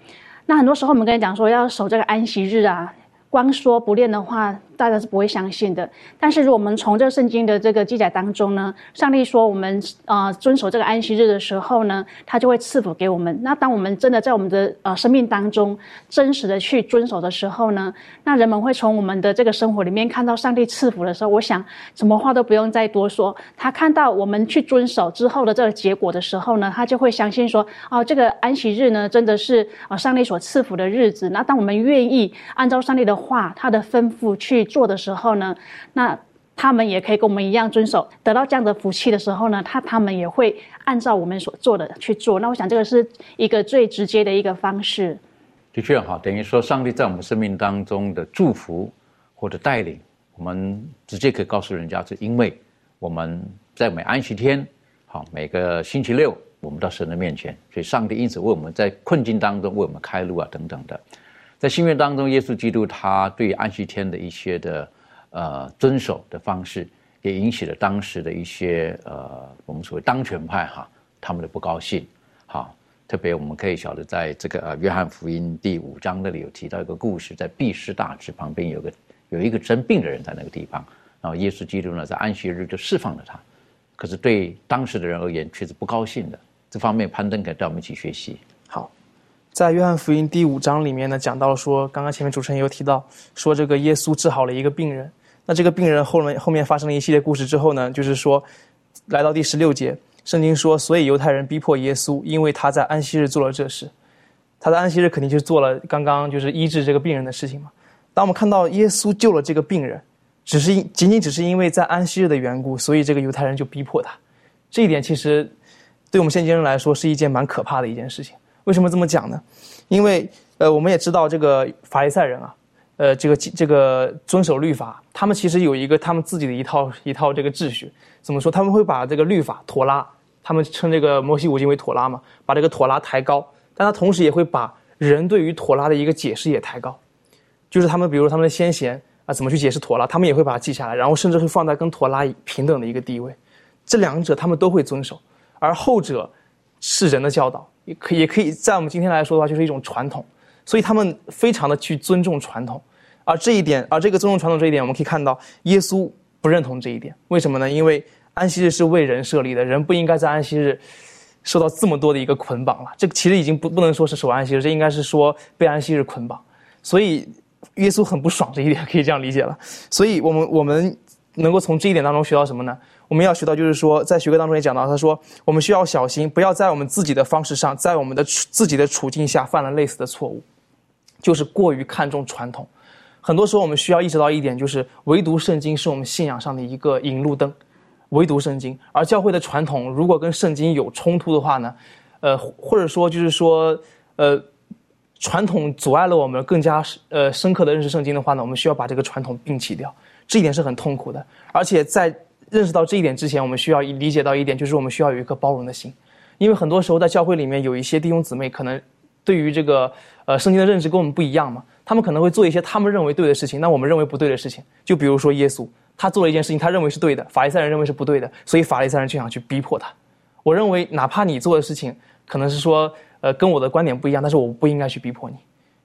那很多时候我们跟人讲说要守这个安息日啊，光说不练的话。大家是不会相信的。但是，如果我们从这个圣经的这个记载当中呢，上帝说我们啊遵守这个安息日的时候呢，他就会赐福给我们。那当我们真的在我们的呃生命当中真实的去遵守的时候呢，那人们会从我们的这个生活里面看到上帝赐福的时候，我想什么话都不用再多说。他看到我们去遵守之后的这个结果的时候呢，他就会相信说，哦，这个安息日呢真的是啊上帝所赐福的日子。那当我们愿意按照上帝的话，他的吩咐去。做的时候呢，那他们也可以跟我们一样遵守，得到这样的福气的时候呢，他他们也会按照我们所做的去做。那我想这个是一个最直接的一个方式。的确哈，等于说上帝在我们生命当中的祝福或者带领，我们直接可以告诉人家，是因为我们在每安息天，好每个星期六，我们到神的面前，所以上帝因此为我们在困境当中为我们开路啊等等的。在新约当中，耶稣基督他对安息天的一些的呃遵守的方式，也引起了当时的一些呃我们所谓当权派哈他们的不高兴。好，特别我们可以晓得，在这个呃约翰福音第五章那里有提到一个故事，在毕士大池旁边有个有一个生病的人在那个地方，然后耶稣基督呢在安息日就释放了他，可是对当时的人而言却是不高兴的。这方面攀登可以带我们一起学习。在约翰福音第五章里面呢，讲到说，刚刚前面主持人有提到，说这个耶稣治好了一个病人。那这个病人后面后面发生了一系列故事之后呢，就是说，来到第十六节，圣经说，所以犹太人逼迫耶稣，因为他在安息日做了这事。他在安息日肯定就做了刚刚就是医治这个病人的事情嘛。当我们看到耶稣救了这个病人，只是仅仅只是因为在安息日的缘故，所以这个犹太人就逼迫他。这一点其实对我们现今人来说是一件蛮可怕的一件事情。为什么这么讲呢？因为呃，我们也知道这个法利赛人啊，呃，这个这个遵守律法，他们其实有一个他们自己的一套一套这个秩序。怎么说？他们会把这个律法妥拉，他们称这个摩西五经为妥拉嘛，把这个妥拉抬高，但他同时也会把人对于妥拉的一个解释也抬高。就是他们，比如他们的先贤啊，怎么去解释妥拉，他们也会把它记下来，然后甚至会放在跟妥拉平等的一个地位。这两者他们都会遵守，而后者是人的教导，也可也可以在我们今天来说的话，就是一种传统。所以他们非常的去尊重传统，而这一点，而这个尊重传统这一点，我们可以看到耶稣不认同这一点。为什么呢？因为安息日是为人设立的，人不应该在安息日受到这么多的一个捆绑了。这其实已经不不能说是守安息日，这应该是说被安息日捆绑。所以。耶稣很不爽这一点，可以这样理解了。所以，我们我们能够从这一点当中学到什么呢？我们要学到，就是说，在学科当中也讲到，他说，我们需要小心，不要在我们自己的方式上，在我们的自己的处境下犯了类似的错误，就是过于看重传统。很多时候，我们需要意识到一点，就是唯独圣经是我们信仰上的一个引路灯，唯独圣经。而教会的传统如果跟圣经有冲突的话呢，呃，或者说就是说，呃。传统阻碍了我们更加呃深刻的认识圣经的话呢，我们需要把这个传统摒弃掉，这一点是很痛苦的。而且在认识到这一点之前，我们需要理解到一点，就是我们需要有一颗包容的心，因为很多时候在教会里面有一些弟兄姊妹可能对于这个呃圣经的认知跟我们不一样嘛，他们可能会做一些他们认为对的事情，那我们认为不对的事情，就比如说耶稣，他做了一件事情，他认为是对的，法利赛人认为是不对的，所以法利赛人就想去逼迫他。我认为哪怕你做的事情可能是说。呃，跟我的观点不一样，但是我不应该去逼迫你，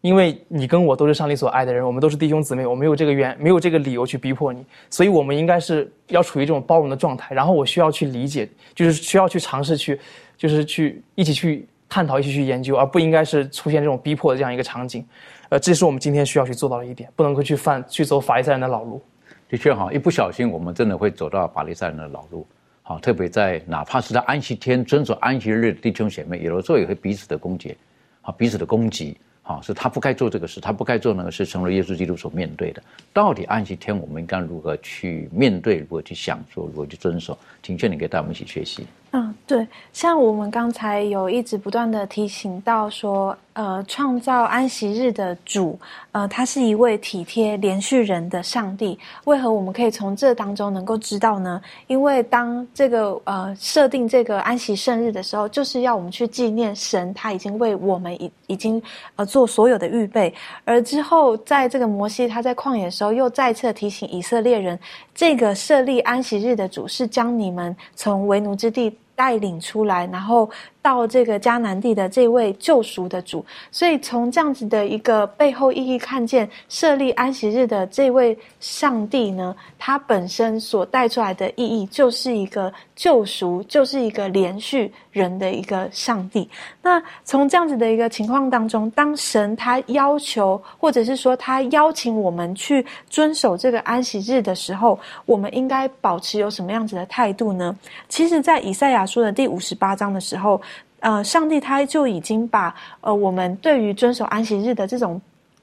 因为你跟我都是上帝所爱的人，我们都是弟兄姊妹，我没有这个缘，没有这个理由去逼迫你，所以我们应该是要处于这种包容的状态。然后我需要去理解，就是需要去尝试去，就是去一起去探讨，一起去研究，而不应该是出现这种逼迫的这样一个场景。呃，这是我们今天需要去做到的一点，不能够去犯去走法利赛人的老路。的确哈，一不小心我们真的会走到法利赛人的老路。好，特别在哪怕是在安息天遵守安息日弟兄姐妹，有的时候也会彼此的攻击，好，彼此的攻击，好，是他不该做这个事，他不该做那个事，成了耶稣基督所面对的。到底安息天我们应该如何去面对，如何去享受，如何去遵守？请劝你可以带我们一起学习。嗯，对，像我们刚才有一直不断的提醒到说。呃，创造安息日的主，呃，他是一位体贴连续人的上帝。为何我们可以从这当中能够知道呢？因为当这个呃设定这个安息圣日的时候，就是要我们去纪念神，他已经为我们已已经呃做所有的预备。而之后，在这个摩西他在旷野的时候，又再次提醒以色列人，这个设立安息日的主是将你们从为奴之地带领出来，然后。到这个迦南地的这位救赎的主，所以从这样子的一个背后意义看见，设立安息日的这位上帝呢，他本身所带出来的意义，就是一个救赎，就是一个连续人的一个上帝。那从这样子的一个情况当中，当神他要求，或者是说他邀请我们去遵守这个安息日的时候，我们应该保持有什么样子的态度呢？其实，在以赛亚书的第五十八章的时候。呃，上帝他就已经把呃我们对于遵守安息日的这种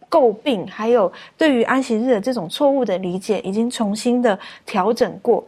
诟病，还有对于安息日的这种错误的理解，已经重新的调整过。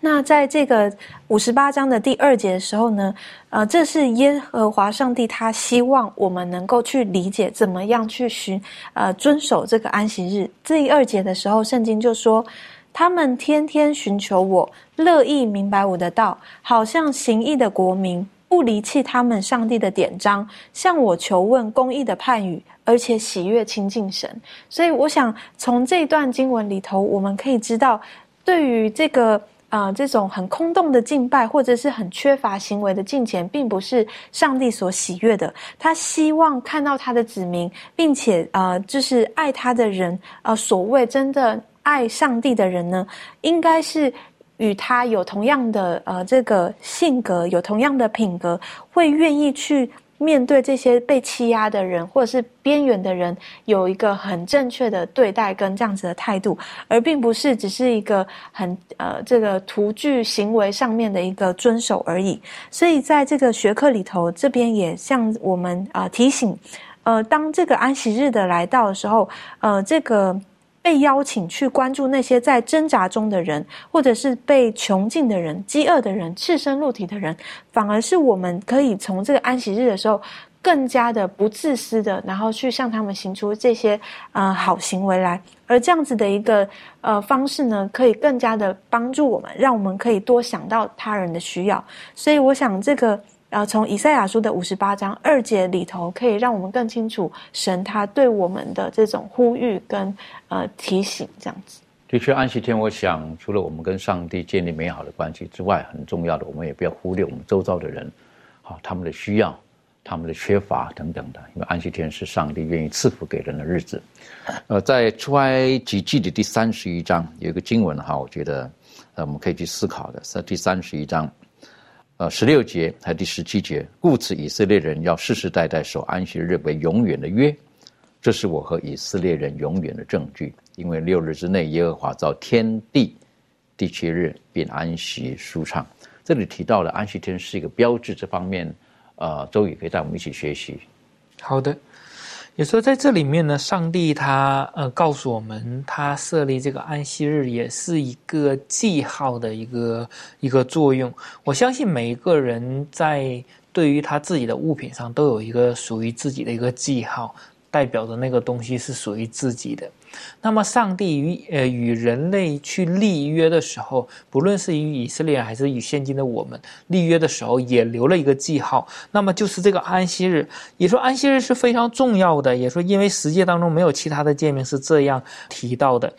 那在这个五十八章的第二节的时候呢，呃，这是耶和华上帝他希望我们能够去理解怎么样去寻呃遵守这个安息日。第二节的时候，圣经就说，他们天天寻求我，乐意明白我的道，好像行义的国民。不离弃他们上帝的典章，向我求问公义的判语，而且喜悦亲近神。所以，我想从这段经文里头，我们可以知道，对于这个啊这种很空洞的敬拜，或者是很缺乏行为的敬虔，并不是上帝所喜悦的。他希望看到他的子民，并且啊，就是爱他的人啊，所谓真的爱上帝的人呢，应该是。与他有同样的呃这个性格，有同样的品格，会愿意去面对这些被欺压的人或者是边缘的人，有一个很正确的对待跟这样子的态度，而并不是只是一个很呃这个图具行为上面的一个遵守而已。所以在这个学科里头，这边也向我们啊提醒，呃，当这个安息日的来到的时候，呃，这个。被邀请去关注那些在挣扎中的人，或者是被穷尽的人、饥饿的人、赤身露体的人，反而是我们可以从这个安息日的时候，更加的不自私的，然后去向他们行出这些呃好行为来。而这样子的一个呃方式呢，可以更加的帮助我们，让我们可以多想到他人的需要。所以，我想这个。然后从以赛亚书的五十八章二节里头，可以让我们更清楚神他对我们的这种呼吁跟呃提醒，这样子。的确，安息天，我想除了我们跟上帝建立美好的关系之外，很重要的，我们也不要忽略我们周遭的人，好他们的需要、他们的缺乏等等的。因为安息天是上帝愿意赐福给人的日子。呃，在出埃及记的第三十一章有一个经文哈，我觉得呃我们可以去思考的，是第三十一章。呃，十六节还第十七节，故此以色列人要世世代代守安息日为永远的约，这是我和以色列人永远的证据。因为六日之内，耶和华造天地，第七日便安息舒畅。这里提到了安息天是一个标志，这方面，呃，周宇可以带我们一起学习。好的。也说在这里面呢，上帝他呃告诉我们，他设立这个安息日也是一个记号的一个一个作用。我相信每一个人在对于他自己的物品上都有一个属于自己的一个记号，代表的那个东西是属于自己的。那么，上帝与呃与人类去立约的时候，不论是与以色列还是与现今的我们立约的时候，也留了一个记号。那么就是这个安息日。也说安息日是非常重要的。也说因为十诫当中没有其他的诫命是这样提到的。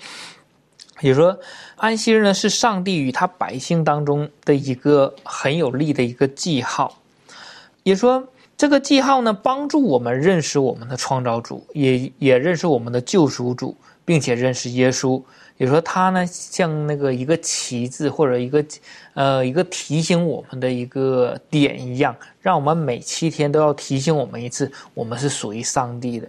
也说安息日呢是上帝与他百姓当中的一个很有力的一个记号。也说。这个记号呢，帮助我们认识我们的创造主，也也认识我们的救赎主，并且认识耶稣。也说他呢，像那个一个旗帜或者一个呃一个提醒我们的一个点一样，让我们每七天都要提醒我们一次，我们是属于上帝的。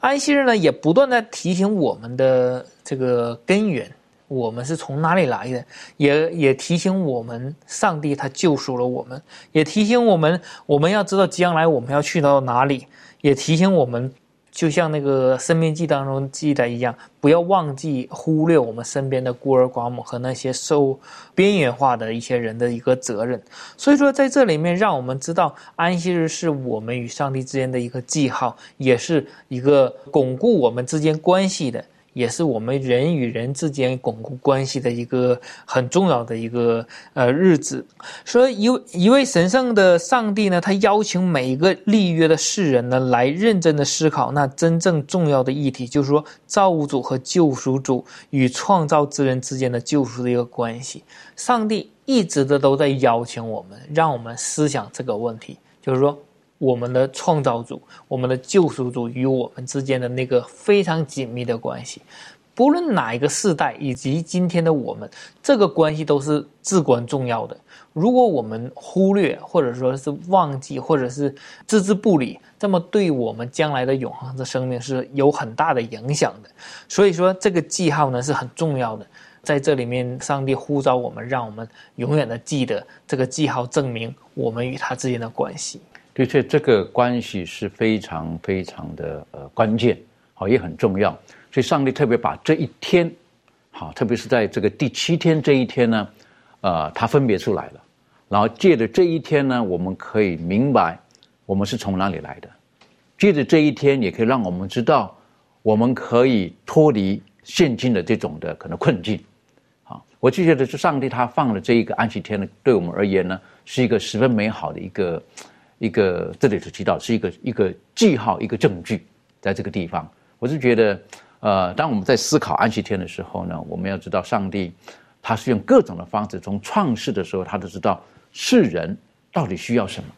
安息日呢，也不断的提醒我们的这个根源。我们是从哪里来的？也也提醒我们，上帝他救赎了我们，也提醒我们，我们要知道将来我们要去到哪里。也提醒我们，就像那个《生命记》当中记载一样，不要忘记忽略我们身边的孤儿寡母和那些受边缘化的一些人的一个责任。所以说，在这里面，让我们知道安息日是我们与上帝之间的一个记号，也是一个巩固我们之间关系的。也是我们人与人之间巩固关系的一个很重要的一个呃日子。说一一位神圣的上帝呢，他邀请每一个立约的世人呢，来认真的思考那真正重要的议题，就是说造物主和救赎主与创造之人之间的救赎的一个关系。上帝一直的都在邀请我们，让我们思想这个问题，就是说。我们的创造主，我们的救赎主与我们之间的那个非常紧密的关系，不论哪一个世代以及今天的我们，这个关系都是至关重要的。如果我们忽略，或者说是忘记，或者是置之不理，这么对我们将来的永恒的生命是有很大的影响的。所以说，这个记号呢是很重要的。在这里面，上帝呼召我们，让我们永远的记得这个记号，证明我们与他之间的关系。的确，这个关系是非常非常的呃关键，好也很重要。所以上帝特别把这一天，好，特别是在这个第七天这一天呢，呃，他分别出来了。然后借着这一天呢，我们可以明白我们是从哪里来的。借着这一天，也可以让我们知道，我们可以脱离现今的这种的可能困境。好，我就觉得是上帝他放了这一个安息天呢，对我们而言呢，是一个十分美好的一个。一个这里是提到是一个一个记号，一个证据，在这个地方，我是觉得，呃，当我们在思考安息天的时候呢，我们要知道上帝他是用各种的方式，从创世的时候他都知道世人到底需要什么，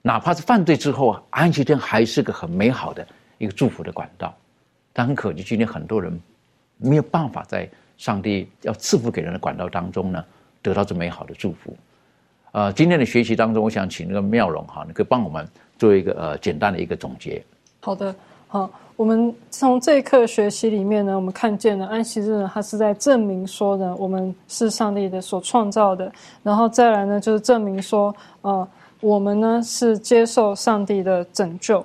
哪怕是犯罪之后，安息天还是个很美好的一个祝福的管道，但很可惜今天很多人没有办法在上帝要赐福给人的管道当中呢，得到这美好的祝福。呃，今天的学习当中，我想请那个妙容哈，你可以帮我们做一个呃简单的一个总结。好的，好，我们从这一课学习里面呢，我们看见了安息日呢，它是在证明说呢，我们是上帝的所创造的，然后再来呢，就是证明说，呃，我们呢是接受上帝的拯救。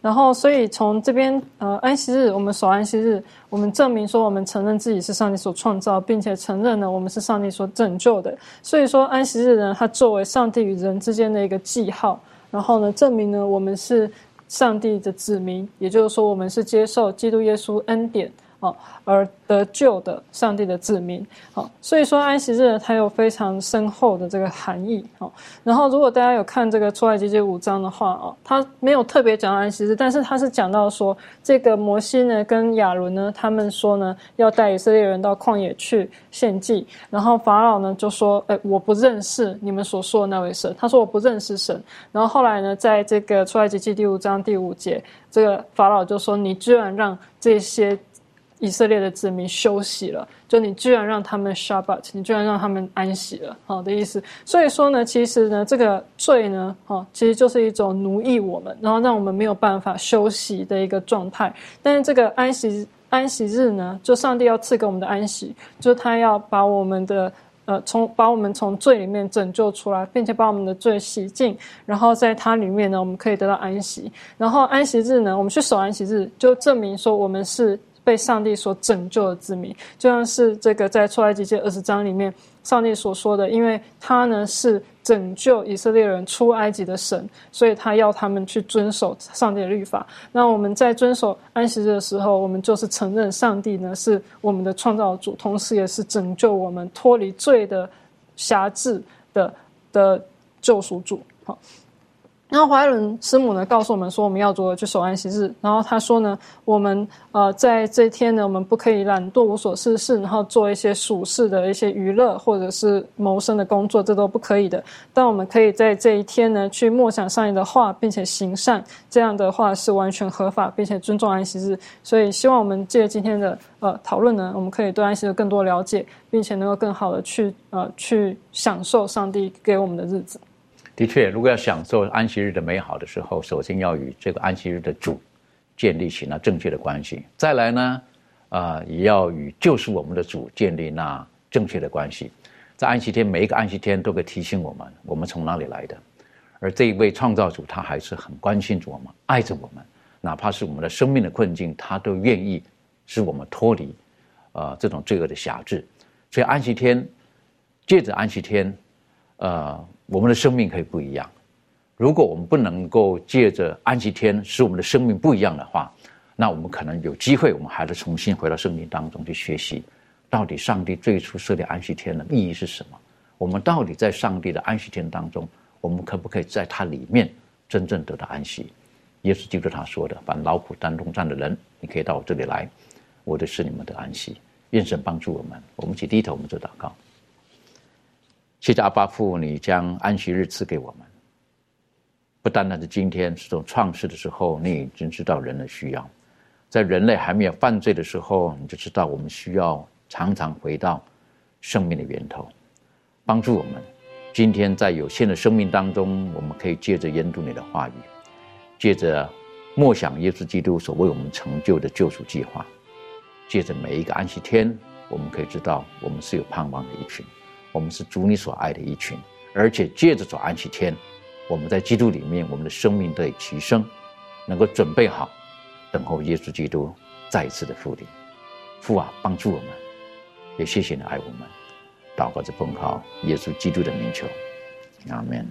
然后，所以从这边，呃，安息日，我们守安息日，我们证明说，我们承认自己是上帝所创造，并且承认呢，我们是上帝所拯救的。所以说，安息日呢，它作为上帝与人之间的一个记号，然后呢，证明呢，我们是上帝的子民，也就是说，我们是接受基督耶稣恩典。哦，而得救的上帝的子民，好，所以说安息日它有非常深厚的这个含义，哦，然后如果大家有看这个出埃及记五章的话，哦，他没有特别讲安息日，但是他是讲到说，这个摩西呢跟亚伦呢，他们说呢要带以色列人到旷野去献祭，然后法老呢就说，哎，我不认识你们所说的那位神，他说我不认识神，然后后来呢，在这个出埃及记第五章第五节，这个法老就说，你居然让这些。以色列的子民休息了，就你居然让他们 Shabbat，你居然让他们安息了，好的意思。所以说呢，其实呢，这个罪呢，哈，其实就是一种奴役我们，然后让我们没有办法休息的一个状态。但是这个安息安息日呢，就上帝要赐给我们的安息，就是他要把我们的。呃，从把我们从罪里面拯救出来，并且把我们的罪洗净，然后在它里面呢，我们可以得到安息。然后安息日呢，我们去守安息日，就证明说我们是。被上帝所拯救的子民，就像是这个在出埃及记二十章里面，上帝所说的，因为他呢是拯救以色列人出埃及的神，所以他要他们去遵守上帝的律法。那我们在遵守安息日的时候，我们就是承认上帝呢是我们的创造主，同时也是拯救我们脱离罪的辖制的的救赎主。好。然后怀伦师母呢告诉我们说，我们要如何去守安息日。然后他说呢，我们呃在这一天呢，我们不可以懒惰无所事事，然后做一些属世的一些娱乐或者是谋生的工作，这都不可以的。但我们可以在这一天呢，去默想上帝的话，并且行善，这样的话是完全合法，并且尊重安息日。所以希望我们借今天的呃讨论呢，我们可以对安息日更多了解，并且能够更好的去呃去享受上帝给我们的日子。的确，如果要享受安息日的美好的时候，首先要与这个安息日的主建立起那正确的关系。再来呢，啊，也要与就是我们的主建立那正确的关系。在安息天，每一个安息天都会提醒我们，我们从哪里来的。而这一位创造主，他还是很关心着我们，爱着我们，哪怕是我们的生命的困境，他都愿意使我们脱离，呃，这种罪恶的辖制。所以安息天，借着安息天，呃。我们的生命可以不一样。如果我们不能够借着安息天使我们的生命不一样的话，那我们可能有机会，我们还是重新回到圣经当中去学习，到底上帝最初设立安息天的意义是什么？我们到底在上帝的安息天当中，我们可不可以在它里面真正得到安息？耶稣记住他说的：“凡劳苦担重担的人，你可以到我这里来，我的是你们的安息。”愿神帮助我们。我们一起低头，我们做祷告。谢谢阿巴父，你将安息日赐给我们。不单单是今天，是从创世的时候，你已经知道人的需要。在人类还没有犯罪的时候，你就知道我们需要常常回到生命的源头，帮助我们。今天在有限的生命当中，我们可以借着研读你的话语，借着默想耶稣基督所为我们成就的救赎计划，借着每一个安息天，我们可以知道我们是有盼望的一群。我们是主你所爱的一群，而且借着走安息天，我们在基督里面，我们的生命得以提升，能够准备好，等候耶稣基督再一次的复临。父啊，帮助我们，也谢谢你爱我们。祷告着奉靠耶稣基督的名求，阿门。